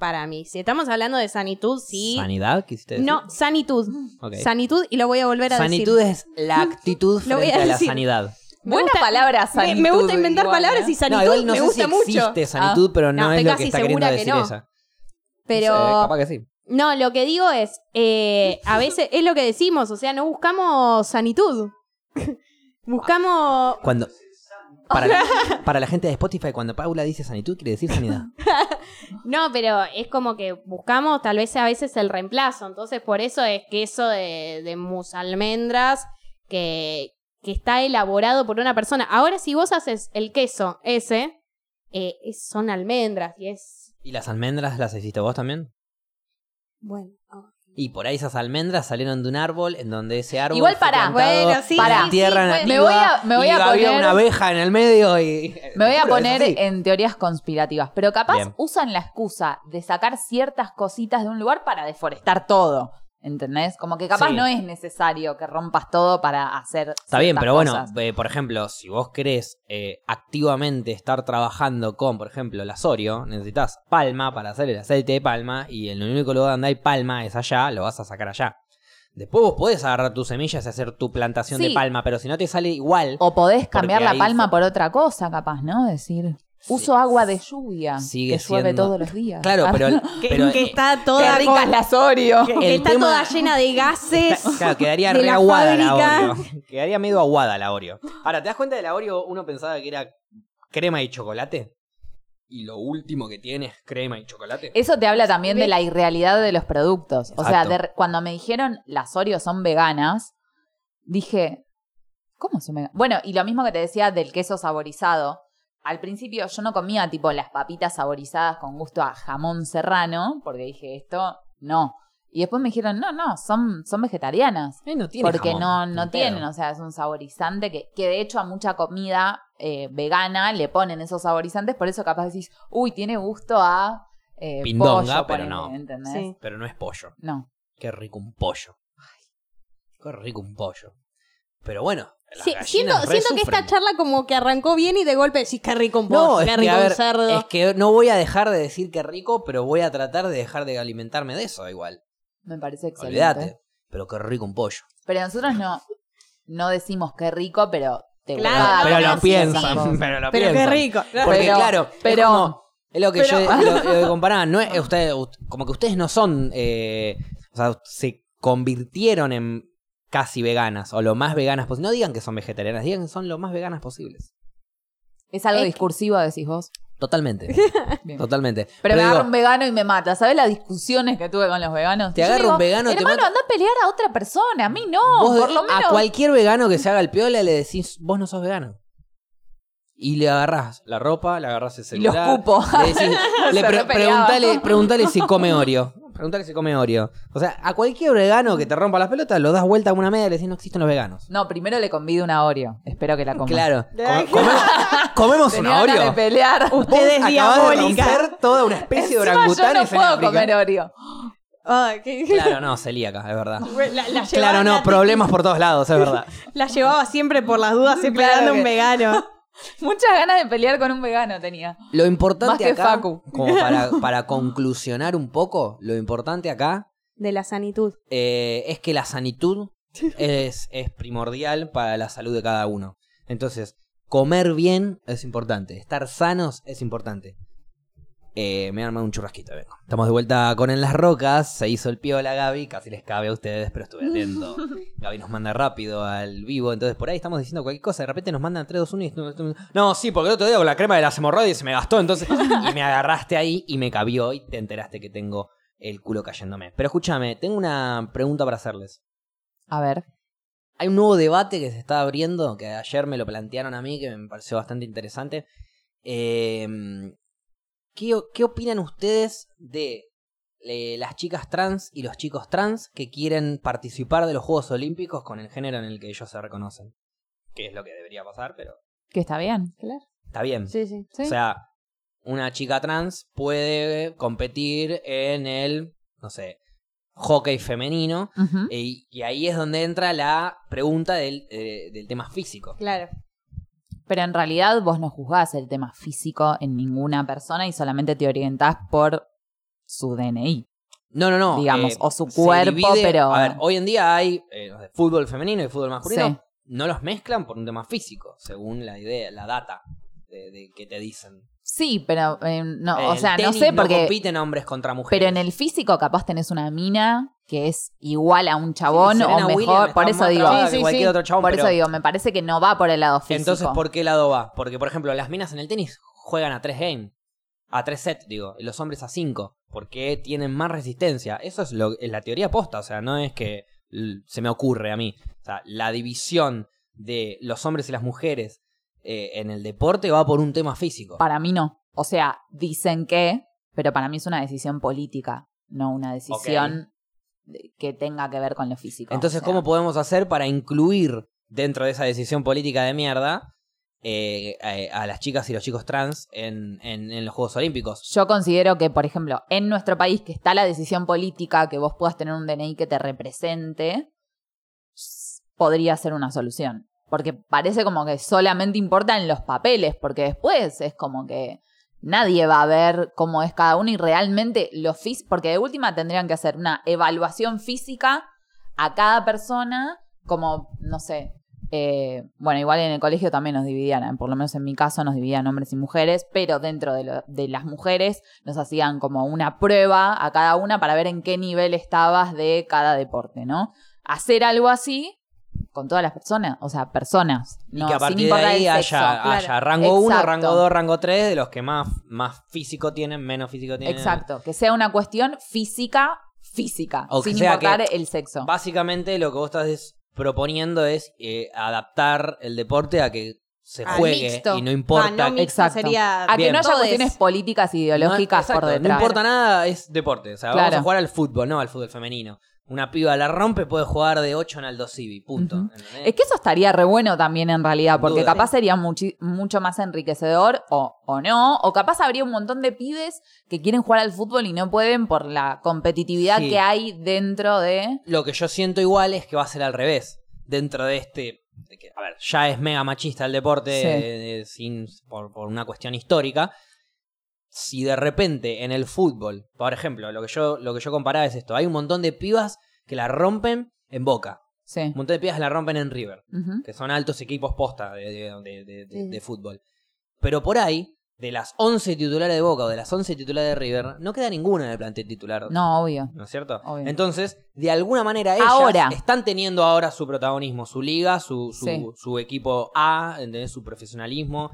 para mí. Si estamos hablando de sanitud, sí. ¿Sanidad? ¿Quisiste decir? no, sanitud. Ok. Sanitud y lo voy a volver a Sanitud decir. es la actitud Lo voy frente a a, la sanidad. Me Buena gusta- palabra, Me, sanitud. me gusta inventar igual, palabras ¿eh? y sanitud no, igual no me sé gusta si mucho. existe sanitud, pero no, No, es estoy lo casi que está queriendo segura que decir no. ella. Pero No sé, capaz que sí. no, lo que digo es, eh, a veces es lo que decimos, o sea, no buscamos sanitud. buscamos Cuando, Para la, para la gente de Spotify, cuando Paula dice sanitud, quiere decir sanidad. No, pero es como que buscamos tal vez a veces el reemplazo. Entonces, por eso es queso de, de mus almendras que, que está elaborado por una persona. Ahora, si vos haces el queso ese, eh, son almendras y es. ¿Y las almendras las hiciste vos también? Bueno. ah. Y por ahí esas almendras salieron de un árbol en donde ese árbol Igual plantado Bueno, sí, sí, tierra sí, Me voy a- me voy y a había poner- una abeja en el medio y... Me voy a poner en teorías conspirativas, pero capaz Bien. usan la excusa de sacar ciertas cositas de un lugar para deforestar todo. ¿Entendés? Como que capaz Sí. no es necesario que rompas todo para hacer. Está bien, pero bueno, eh, por ejemplo, si vos querés eh, activamente estar trabajando con, por ejemplo, la Sorio, necesitas palma para hacer el aceite de palma y el único lugar donde hay palma es allá, lo vas a sacar allá. Después vos podés agarrar tus semillas y hacer tu plantación de palma, pero si no te sale igual, O podés cambiar la palma fue- por otra cosa, capaz, ¿no? Decir, uso agua de lluvia Sigue que llueve siendo- todos los días. claro, pero, Que, pero que está Qué toda. rica con- es la Sorio. que- está tema- toda llena de gases. Claro, quedaría de re la aguada la. Oreo. Quedaría medio aguada la Oreo. Ahora, ¿te das cuenta de la Oreo? Uno pensaba que era crema y chocolate. Y lo último que tiene es crema y chocolate. Eso te habla también de la irrealidad de los productos. O sea, de- cuando me dijeron las Oreo son veganas, dije, ¿cómo son veganas? Bueno, y lo mismo que te decía del queso saborizado. Al principio yo no comía tipo las papitas saborizadas con gusto a jamón serrano, porque dije, esto no. Y después me dijeron, no, no, son, son vegetarianas. Eh, no tiene Porque jamón, no, no pedo. tienen, o sea, es un saborizante que, que de hecho a mucha comida eh, vegana le ponen esos saborizantes, por eso capaz decís, uy, tiene gusto a eh, Pindonga, pollo, pero no. ¿entendés? Sí. Pero no es pollo. No. Qué rico un pollo. Qué rico un pollo. Pero bueno. Las Sí, gallinas siento, siento que esta charla como que arrancó bien y de golpe decís qué rico un No, qué que, rico un cerdo. es que no voy a dejar de decir que rico, pero voy a tratar de dejar de alimentarme de eso igual. Me parece excelente. Olvídate. Pero qué rico un pollo. Pero nosotros no, no decimos qué rico, pero te Claro, gusta pero lo piensan. sí. Pero lo Pero qué piensan. rico. Porque Pero- claro, pero- es, como- es lo que pero- yo lo, lo que comparaba, no es ustedes, como que ustedes no son, eh, o sea, se convirtieron en casi veganas o lo más veganas posible. No digan que son vegetarianas, digan que son lo más veganas posibles. Es algo Es que- discursivo, decís vos. Totalmente, totalmente. Pero, me digo, agarra un vegano y me mata. ¿Sabes las discusiones que tuve con los veganos? Te digo, un vegano, te Hermano, mata- anda a pelear a otra persona. A mí no. vos por lo menos. a cualquier vegano que se haga el piola le decís, vos no sos vegano. Y le agarrás la ropa, le agarrás el Y los celular. cupo. Le, decís, le pre- preguntale, preguntale si come Oreo. Preguntale si come Oreo. O sea, a cualquier vegano que te rompa las pelotas, lo das vuelta a una media y le decís no existen los veganos. No, primero le convido una Oreo. Espero que la coma. Claro. Ay, Come- come- comemos Tenía una ganas de Oreo. pelear. Ustedes Acabas de romper toda una especie de Encima yo no en puedo África. comer Oreo. Claro, no, celíaca, es verdad. La, la Claro, llevaba- no, la- problemas por todos lados, es verdad. La llevaba siempre por las dudas Claro esperando que- un vegano. Muchas ganas de pelear con un vegano tenía. Lo importante Más que acá, Facu. como para, para conclusionar un poco, lo importante acá De la sanitud. eh, es que la sanitud es, es primordial para la salud de cada uno. Entonces, comer bien es importante, estar sanos es importante. Eh, me armado un churrasquito, vengo. Estamos de vuelta con En las Rocas, se hizo el piola Gaby, casi les cabe a ustedes, pero estuve atento. Gaby nos manda rápido al vivo, entonces por ahí estamos diciendo cualquier cosa, de repente nos mandan 3, 2, 1 y... No, sí, porque el otro día con la crema de las hemorroides se me gastó, entonces... Y me agarraste ahí y me cabió y te enteraste que tengo el culo cayéndome. Pero escúchame, tengo una pregunta para hacerles. A ver. Hay un nuevo debate que se está abriendo, que ayer me lo plantearon a mí, que me pareció bastante interesante. Eh, ¿qué, opinan ustedes de eh, las chicas trans y los chicos trans que quieren participar de los Juegos Olímpicos con el género en el que ellos se reconocen? Que es lo que debería pasar, pero Que está bien. Claro. está bien. Sí, sí. Sí. O sea, una chica trans puede competir en el, no sé, hockey femenino. Y, y ahí es donde entra la pregunta del, eh, del tema físico. Claro. Pero en realidad vos no juzgás el tema físico en ninguna persona y solamente te orientás por su DNI. No, no, no. Digamos, eh, o su cuerpo, divide- pero- A ver, hoy en día hay eh, fútbol femenino y fútbol masculino. Sí. No los mezclan por un tema físico, según la idea, la data de, de que te dicen. Sí, pero eh, no, o sea, no sé porque. compiten hombres contra mujeres. pero en el físico, capaz tenés una mina que es igual a un chabón Sí, o mejor. Por eso digo. Sí, sí, cualquier sí. otro chabón, Por pero- eso digo, me parece que no va por el lado físico. Entonces, ¿por qué lado va? Porque, por ejemplo, las minas en el tenis juegan a tres games. A tres sets, digo. Y los hombres a cinco. Porque tienen más resistencia. Eso es, lo, es la teoría posta. O sea, no es que se me ocurre a mí. O sea, la división de los hombres y las mujeres eh, en el deporte va por un tema físico. Para mí no. O sea, dicen que, pero para mí es una decisión política, no una decisión de- que tenga que ver con lo físico. Entonces, O sea, ¿cómo podemos hacer para incluir dentro de esa decisión política de mierda eh, a, a las chicas y los chicos trans en, en- en los Juegos Olímpicos? Yo considero que, por ejemplo, en nuestro país que está la decisión política, que vos puedas tener un DNI que te represente, podría ser una solución. Porque parece como que solamente importan los papeles, porque después es como que nadie va a ver cómo es cada uno y realmente los físicos, porque de última tendrían que hacer una evaluación física a cada persona, como, no sé, eh, bueno, igual en el colegio también nos dividían, eh, por lo menos en mi caso nos dividían hombres y mujeres, pero dentro de, lo- de las mujeres nos hacían como una prueba a cada una para ver en qué nivel estabas de cada deporte, ¿no? Hacer algo así con todas las personas, o sea, personas. Y no, que a sin partir de ahí haya, sexo. haya rango 1, Exacto. rango 2, rango 3, de los que más, más físico tienen, menos físico tienen. Exacto, que sea una cuestión física, física, O sin sea importar el sexo. Básicamente lo que vos estás es- proponiendo es eh, adaptar el deporte a que se Al juegue mixto. y no importa. Ah, no Exacto. sería A que Bien. no haya cuestiones políticas ideológicas no, exacto, por detrás. No importa nada, es deporte. O sea, vamos Claro. a jugar al fútbol, no al fútbol femenino. Una piba la rompe, puede jugar de 8 en Aldo Civi, punto. Es que eso estaría re bueno también en realidad, Sin porque duda. capaz sería mucho más enriquecedor o, o no, o capaz habría un montón de pibes que quieren jugar al fútbol y no pueden por la competitividad Sí. que hay dentro de... Lo que yo siento igual es que va a ser al revés. Dentro de este. a ver, ya es mega machista el deporte Sí. eh, sin, por, por una cuestión histórica. Si de repente en el fútbol, por ejemplo, lo que yo, lo que yo comparaba es esto: hay un montón de pibas que la rompen en boca. Sí. Un montón de pibas que la rompen en River. Que son altos equipos posta de, de- de- de- de- Sí. de fútbol. Pero por ahí, de las 11 titulares de Boca o de las 11 titulares de River, no queda ninguna en el plantel titular. No, obvio. ¿No es cierto? Obvio. Entonces, de alguna manera ellas Ahora. están teniendo ahora su protagonismo, su liga, su, su, Sí. su equipo A, ¿entendés? su profesionalismo.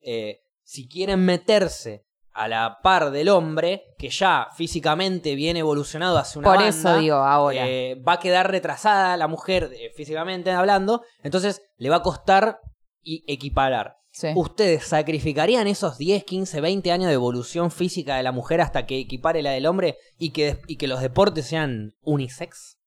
Eh, si quieren meterse a la par del hombre, que ya físicamente viene evolucionado hacia una Por banda, eso digo ahora. eh, va a quedar retrasada la mujer eh, físicamente hablando, entonces le va a costar y equiparar. Sí. ¿Ustedes sacrificarían esos 10, 15, 20 años de evolución física de la mujer hasta que equipare la del hombre y que, y que los deportes sean unisex?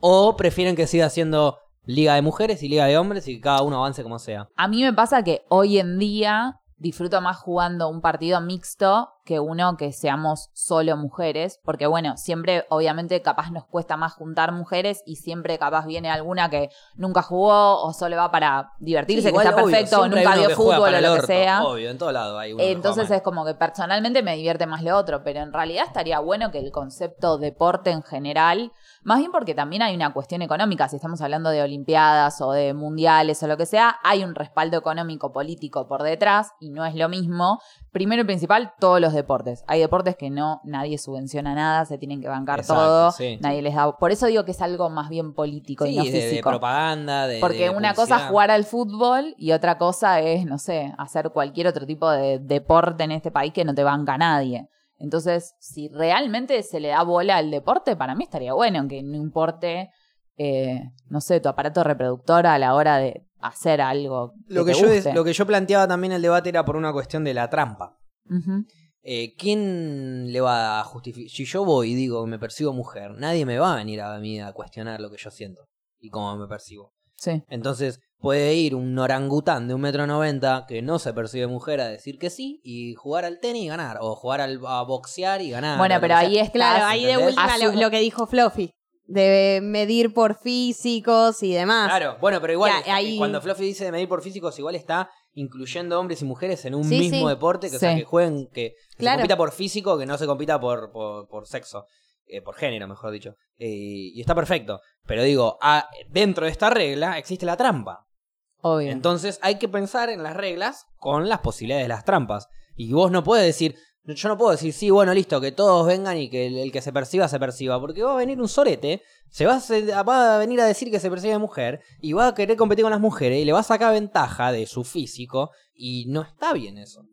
¿O prefieren que siga siendo liga de mujeres y liga de hombres y que cada uno avance como sea? A mí me pasa que hoy en día disfruto más jugando un partido mixto que uno que seamos solo mujeres, porque bueno, siempre obviamente capaz nos cuesta más juntar mujeres y siempre capaz viene alguna que nunca jugó o solo va para divertirse, Sí, que está obvio, perfecto, o nunca vio fútbol o lo que sea. Obvio, en todo lado hay uno Entonces es como que personalmente me divierte más lo otro, pero en realidad estaría bueno que el concepto deporte en general, más bien porque también hay una cuestión económica, si estamos hablando de olimpiadas o de mundiales o lo que sea, hay un respaldo económico político por detrás y no es lo mismo. Primero y principal, todos los deportes. Hay deportes que no, nadie subvenciona nada, se tienen que bancar Exacto, todo, sí. nadie les da... Por eso digo que es algo más bien político y Sí, no de, de físico. propaganda, de. Porque de una cosa es jugar al fútbol y otra cosa es, no sé, hacer cualquier otro tipo de deporte en este país que no te banca nadie. Entonces, si realmente se le da bola al deporte, para mí estaría bueno que no importe, eh, no sé, tu aparato reproductor a la hora de hacer algo. Que Lo que, te yo, guste. lo que yo planteaba también en el debate era por una cuestión de la trampa. Ujú. Eh, ¿Quién le va a justificar? Si yo voy y digo que me percibo mujer, nadie me va a venir a mí a cuestionar lo que yo siento y cómo me percibo. Sí. Entonces puede ir un orangután de un metro noventa que no se percibe mujer a decir que sí y jugar al tenis y ganar. O jugar al, a boxear y ganar. Bueno, pero ahí es Claro, ahí de última lo, lo que dijo Fluffy. De medir por físicos y demás. Claro, bueno, pero igual, Ya, ahí- cuando Fluffy dice de medir por físicos, igual está incluyendo hombres y mujeres en un Sí, mismo sí. deporte, que, o sea, Sí. que jueguen, que, que Claro. se compita por físico, que no se compita por, por, por sexo, eh, por género, mejor dicho. Eh, y está perfecto. Pero digo, ah, dentro de esta regla existe la trampa. Obvio. Entonces hay que pensar en las reglas con las posibilidades de las trampas. Y vos no puedes decir, yo no puedo decir, sí, bueno, listo, que todos vengan y que el, el que se perciba, se perciba. Porque va a venir un sorete, se va a, se- va a venir a decir que se percibe mujer y va a querer competir con las mujeres y le va a sacar ventaja de su físico y no está bien eso.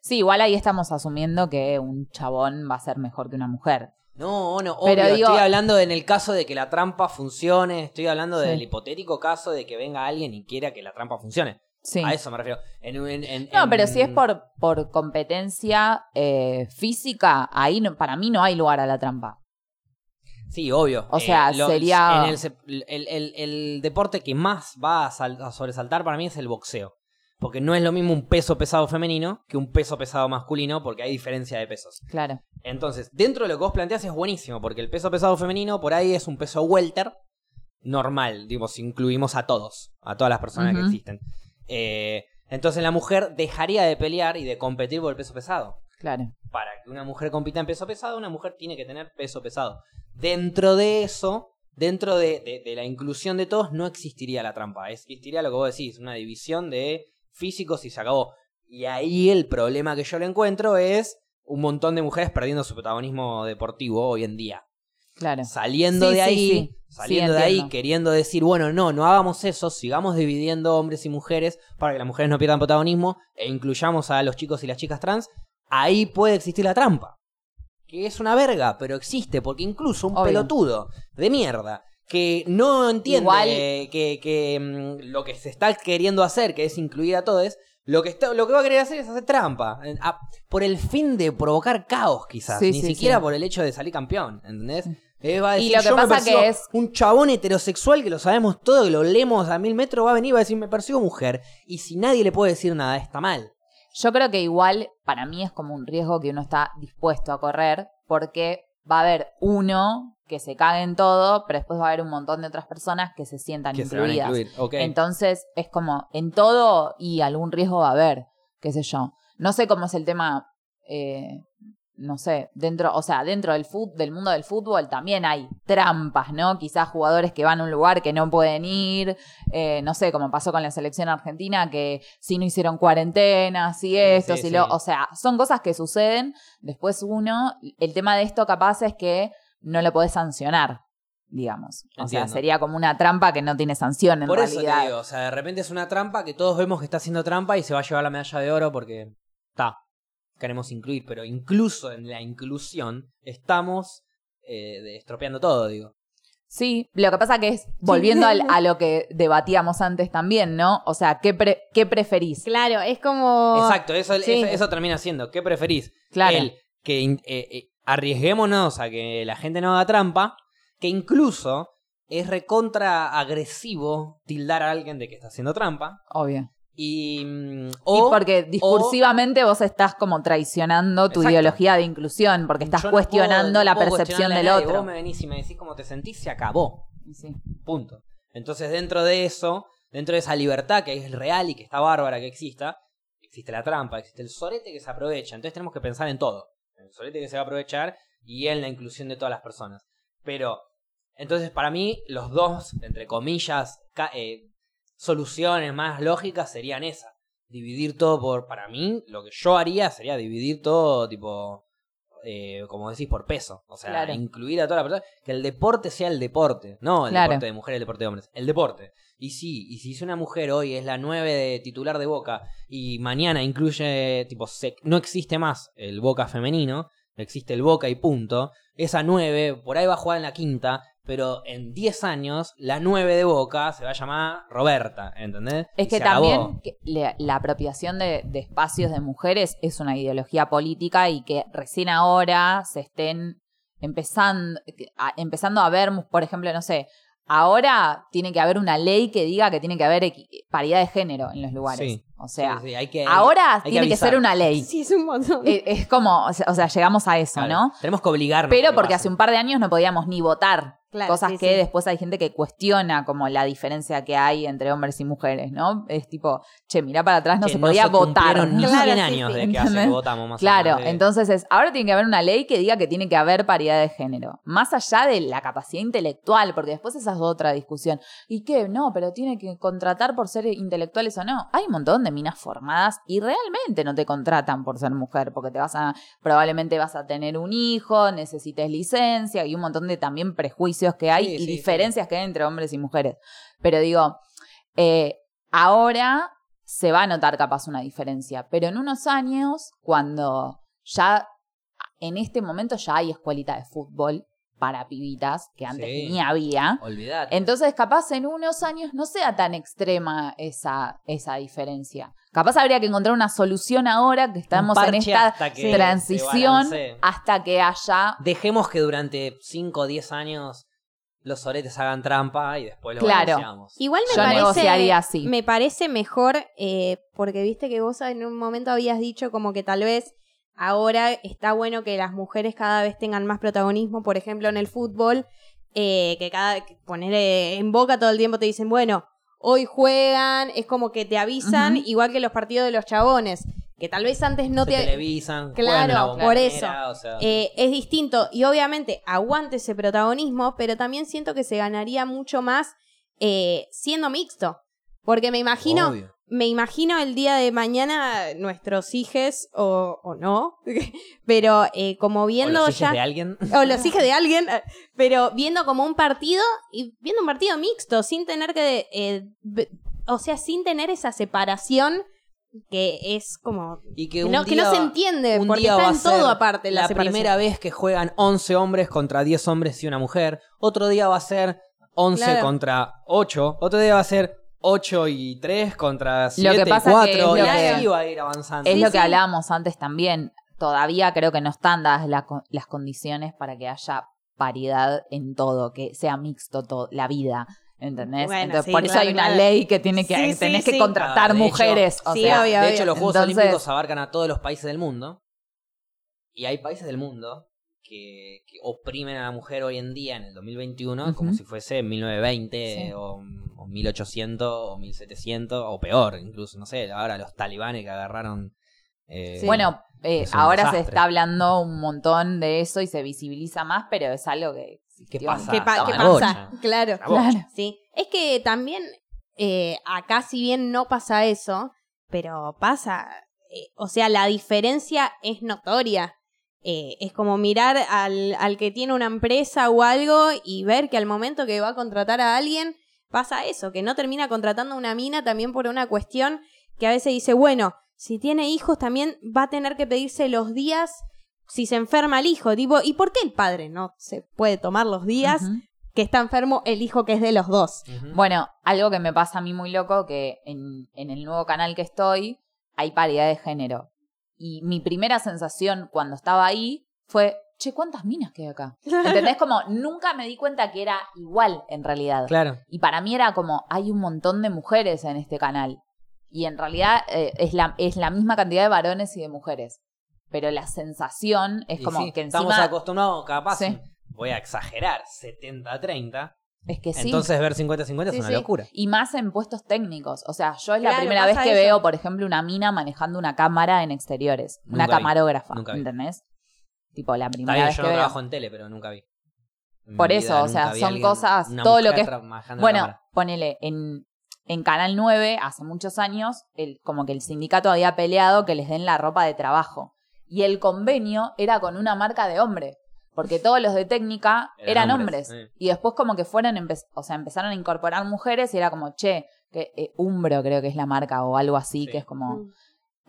Sí, igual ahí estamos asumiendo que un chabón va a ser mejor que una mujer. No, no, Pero obvio, digo- estoy hablando en el caso de que la trampa funcione, estoy hablando Sí. del hipotético caso de que venga alguien y quiera que la trampa funcione. Sí. A eso me refiero. En, en- en- No, pero si es por, por competencia eh, física, ahí no- para mí no hay lugar a la trampa. Sí, obvio. O sea, sería- en el, se- el, el- el deporte que más va a, sal- a sobresaltar para mí es el boxeo. Porque no es lo mismo un peso pesado femenino que un peso pesado masculino, porque hay diferencia de pesos. Claro. Entonces, dentro de lo que vos planteás es buenísimo, porque el peso pesado femenino por ahí es un peso welter normal, digo, si incluimos a todos, a todas las personas que existen. Eh, entonces la mujer dejaría de pelear y de competir por el peso pesado. Claro. Para que una mujer compita en peso pesado, una mujer tiene que tener peso pesado. Dentro de eso, dentro de, de- de la inclusión de todos, no existiría la trampa. Existiría lo que vos decís, una división de físicos y se acabó. Y ahí el problema que yo le encuentro es un montón de mujeres perdiendo su protagonismo deportivo hoy en día. Claro. Saliendo Sí, de ahí, sí. saliendo de ahí, queriendo decir, bueno, no, no hagamos eso, sigamos dividiendo hombres y mujeres para que las mujeres no pierdan protagonismo e incluyamos a los chicos y las chicas trans, ahí puede existir la trampa. Que es una verga, pero existe, porque incluso un Obvio. pelotudo de mierda que no entiende Igual- que, que, mm, lo que se está queriendo hacer, que es incluir a todos, lo que, está, lo que va a querer hacer es hacer trampa. a- por el fin de provocar caos, quizás. Sí, Ni sí, siquiera sí. por el hecho de salir campeón, ¿entendés? Eh, va a Y decir, lo que "Yo me pasa percibo que es- Un chabón heterosexual que lo sabemos todo, que lo leemos a mil metros, va a venir y va a decir, me percibo mujer. Y si nadie le puede decir nada, está mal. Yo creo que igual para mí es como un riesgo que uno está dispuesto a correr porque va a haber uno que se cague en todo, pero después va a haber un montón de otras personas que se sientan Que se van a incluidas. Entonces es como en todo y algún riesgo va a haber, qué sé yo. No sé cómo es el tema, eh, no sé, dentro, o sea, dentro del, fut, del mundo del fútbol también hay trampas, ¿no? Quizás jugadores que van a un lugar que no pueden ir, eh, no sé, como pasó con la selección argentina, que si no hicieron cuarentena, si esto, sí, si sí. lo, o sea, son cosas que suceden. Después uno, el tema de esto capaz es que no lo podés sancionar. Digamos. O sea, sería como una trampa que no tiene sanción en Por eso te digo, o sea, de repente es una trampa que todos vemos que está haciendo trampa y se va a llevar la medalla de oro porque está. Queremos incluir, pero incluso en la inclusión estamos eh, estropeando todo, digo. Sí, lo que pasa que es, volviendo al- a lo que debatíamos antes también, ¿no? O sea, ¿qué, pre- qué preferís? Claro, es como. Exacto, eso, sí. eso, eso termina siendo. ¿Qué preferís? Claro. El que eh, eh, arriesguémonos a que la gente no haga trampa, que incluso es recontra agresivo tildar a alguien de que está haciendo trampa. Obvio. Y, mm, y o, porque discursivamente vos estás como traicionando tu Exacto. ideología de inclusión, porque estás yo no cuestionando puedo- la no percepción del nadie. otro. Vos me venís y me decís cómo te sentís, se acabó. Sí. Punto. Entonces, dentro de eso, dentro de esa libertad que es real y que está bárbara que exista, existe la trampa, existe el sorete que se aprovecha. Entonces tenemos que pensar en todo. Sorete que se va a aprovechar y en la inclusión de todas las personas. Pero, entonces para mí, los dos, entre comillas, eh, soluciones más lógicas serían esas. Dividir todo por, para mí, lo que yo haría sería dividir todo tipo, eh, como decís, por peso. O sea, Claro. incluir a toda la persona. Que el deporte sea el deporte, no el Claro. deporte de mujeres, el deporte de hombres. El deporte. Y sí, y si una mujer hoy es la 9 de titular de Boca y mañana incluye, tipo, se- no existe más el Boca femenino, existe el Boca y punto, esa 9 por ahí va a jugar en la quinta, pero en 10 años la 9 de Boca se va a llamar Roberta, ¿entendés? Es Y que también que la, la apropiación de, de espacios de mujeres es una ideología política y que recién ahora se estén empezando, a, empezando a ver, por ejemplo, no sé, ahora tiene que haber una ley que diga que tiene que haber paridad de género en los lugares. Sí. O sea, Sí, sí, hay que- ahora hay que tiene que, avisar. ser una ley. Sí, es un montón. Eh, Es como, o sea, llegamos a eso, Claro, ¿no? Tenemos que obligarnos. Pero que porque hace un par de años no podíamos ni votar Claro, Cosas sí, que sí. después hay gente que cuestiona como la diferencia que hay entre hombres y mujeres, ¿no? Es tipo, che, mirá para atrás, no se podía votar. Ni Claro, 100 sí, años sí. de que hace votamos más o Claro, de- entonces es, ahora tiene que haber una ley que diga que tiene que haber paridad de género, más allá de la capacidad intelectual, porque después esa es otra discusión. ¿Y qué? No, pero tiene que contratar por ser intelectuales o no. Hay un montón de minas formadas y realmente no te contratan por ser mujer, porque te vas a, probablemente vas a tener un hijo, necesites licencia y un montón de también prejuicios que hay Sí, y sí, diferencias que hay entre hombres y mujeres. Pero digo, eh, ahora se va a notar capaz una diferencia, pero en unos años, cuando ya en este momento ya hay escuelita de fútbol para pibitas, que antes ni había. Olvidate. Entonces, capaz en unos años no sea tan extrema esa, esa diferencia. Capaz habría que encontrar una solución ahora que estamos en esta hasta transición hasta que haya Dejemos que durante 5 o 10 años los oretes hagan trampa y después lo Claro. Igual me Yo parece, negociaría así. me parece mejor, eh, porque viste que vos en un momento habías dicho como que tal vez ahora está bueno que las mujeres cada vez tengan más protagonismo, por ejemplo en el fútbol, eh, que cada que poner eh, en boca todo el tiempo te dicen, bueno, hoy juegan, es como que te avisan, igual que los partidos de los chabones, que tal vez antes no Se te... televisan, Claro, por eso. o sea, Eh, es distinto y obviamente aguante ese protagonismo, pero también siento que se ganaría mucho más eh, siendo mixto. Porque me imagino, obvio. me imagino el día de mañana nuestros hijes o, o no, pero eh, como O viendo los hijos ya de alguien. o los hijos de alguien, pero viendo como un partido y viendo un partido mixto, sin tener que, o sea, sin tener esa separación que es como Y que, que no, que día- no se entiende, un porque día está va a en todo aparte la, la primera vez que juegan 11 hombres contra 10 hombres y una mujer. Otro día va a ser 11 Claro. contra 8. Otro día va a ser 8 y 3 contra 7 que pasa y que 4. es lo y que- así va a ir avanzando. Es Sí, lo sí. que hablábamos antes también. Todavía creo que no están dadas la las condiciones para que haya paridad en todo, que sea mixto todo, la vida. ¿Entendés? Bueno, Entonces, sí, por eso claro, hay una claro. ley que tiene que Sí, sí, tenés que sí. contratar Ah, de hecho- mujeres. o Sí, sea, obvio, de obvio. hecho, los Juegos Entonces- Olímpicos abarcan a todos los países del mundo. Y hay países del mundo que, que oprimen a la mujer hoy en día, en el 2021, como si fuese 1920 Sí. o, o 1800 o 1700 o peor, incluso, no sé, ahora los talibanes que agarraron... eh, Sí. Bueno, eh, ahora se está hablando un montón de eso y se visibiliza más, pero es algo que ¿Qué existió. pasa? ¿Qué, pa- pasa? Claro. Claro. Sí. Es que también eh, acá, si bien no pasa eso, pero pasa. eh, o sea, la diferencia es notoria. Eh, es como mirar al, al que tiene una empresa o algo y ver que al momento que va a contratar a alguien pasa eso, que no termina contratando a una mina también por una cuestión que a veces dice, bueno, si tiene hijos también va a tener que pedirse los días si se enferma el hijo. Tipo, ¿y por qué el padre no se puede tomar los días que está enfermo el hijo que es de los dos? Bueno, algo que me pasa a mí muy loco, que en, en el nuevo canal que estoy hay paridad de género. Y mi primera sensación cuando estaba ahí fue, che, ¿cuántas minas que hay acá? ¿Entendés? Como nunca me di cuenta que era igual en realidad. Claro. Y para mí era como, hay un montón de mujeres en este canal. Y en realidad eh, es, la, es la misma cantidad de varones y de mujeres. Pero la sensación es Y como sí, que estamos encima... acostumbrados, capaz, Sí. voy a exagerar, 70-30. Es que sí. Entonces ver 50-50 Sí, es una sí. locura. Y más en puestos técnicos. O sea, yo es la primera vez que eso. veo, por ejemplo, una mina manejando una cámara en exteriores. una vi, camarógrafa. nunca vi. ¿Entendés? Tipo, la Está primera bien, vez yo que no veo. trabajo en tele, pero nunca vi. En Por eso, vida o sea, son alguien- cosas- todo lo que es- Bueno, ponele, en, en Canal 9, hace muchos años, el, como que el sindicato había peleado que les den la ropa de trabajo. Y el convenio era con una marca de hombre. Porque todos los de técnica Eran eran, hombres, hombres. sí. Y después como que fueron, empe- o sea, empezaron a incorporar mujeres y era como, che, que eh, Umbro creo que es la marca o algo así, Sí. que es como, Mm.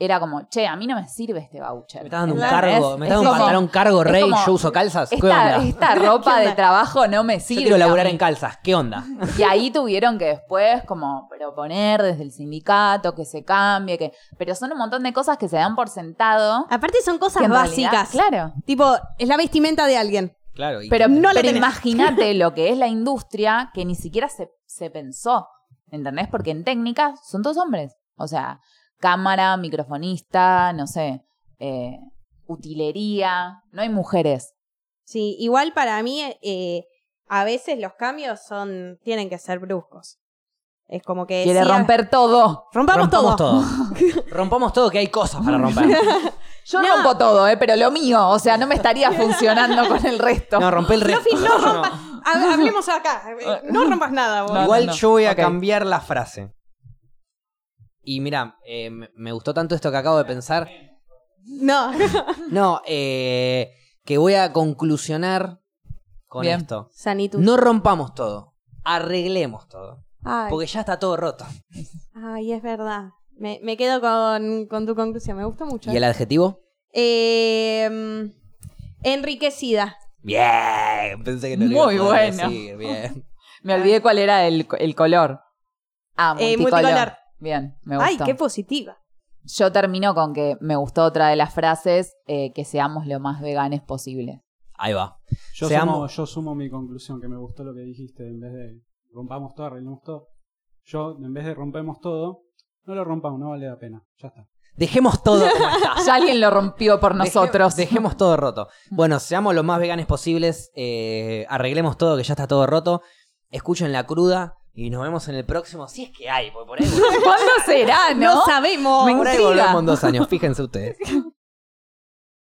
Era como, che, a mí no me sirve este voucher. Me está dando un cargo, me es está dando un pantalón cargo rey, como- yo uso calzas. ¿Qué Esta, onda? esta ropa ¿Qué de onda? trabajo no me Yo sirve. quiero a laburar en calzas, ¿qué onda? Y ahí tuvieron que después como proponer desde el sindicato que se cambie, que pero son un montón de cosas que se dan por sentado. Aparte son cosas que en realidad- básicas. claro. Tipo, es la vestimenta de alguien. Claro, y Pero, No pero imagínate lo que es la industria que ni siquiera se, se pensó, ¿entendés? Porque en técnica son todos hombres. O sea, cámara, microfonista, no sé, eh, utilería, no hay mujeres. Sí, igual para mí, eh, a veces los cambios son tienen que ser bruscos. Es como que Quiere romper todo. rompamos, Rompamos todo. todo. Rompamos todo, que hay cosas para romper. Yo No. rompo todo, ¿eh? pero lo mío, o sea, no me estaría funcionando con el resto. No, rompe el resto. No rompas. Ha- Hablemos acá. No rompas nada, vos. No, Igual no. yo voy a cambiar la frase. Y mira, eh, me- gustó tanto esto que acabo de pensar. No. No, eh, que voy a conclusionar con Bien. esto. Sanitud. No rompamos todo, arreglemos todo. Ay, Porque ya está todo roto. ay, es verdad. Me, me quedo con, con tu conclusión. Me gustó mucho. ¿Y el adjetivo? Eh, enriquecida. Bien, pensé que no lo iba a Muy poder bueno. decir, bien. Me olvidé cuál era el, el color. Ah, Eh, multicolor. multicolor. Bien, me Ay, gustó. qué positiva. Yo termino con que me gustó otra de las frases, eh, que seamos lo más veganes posible. Ahí va. Yo, Seamos- sumo, yo sumo mi conclusión, que me gustó lo que dijiste, en vez de rompamos todo, arreglemos todo. Yo, en vez de rompemos todo, no lo rompamos, no vale la pena. Ya está. Dejemos todo como está. Ya alguien lo rompió por nosotros. Deje- dejemos todo roto. Bueno, seamos lo más veganes posibles. eh, arreglemos todo, que ya está todo roto. Escuchen la cruda. Y nos vemos en el próximo. Si es que hay, porque por ahí, ¿Cuándo será, no? No sabemos. Me por ahí volvemos en dos años. Fíjense ustedes.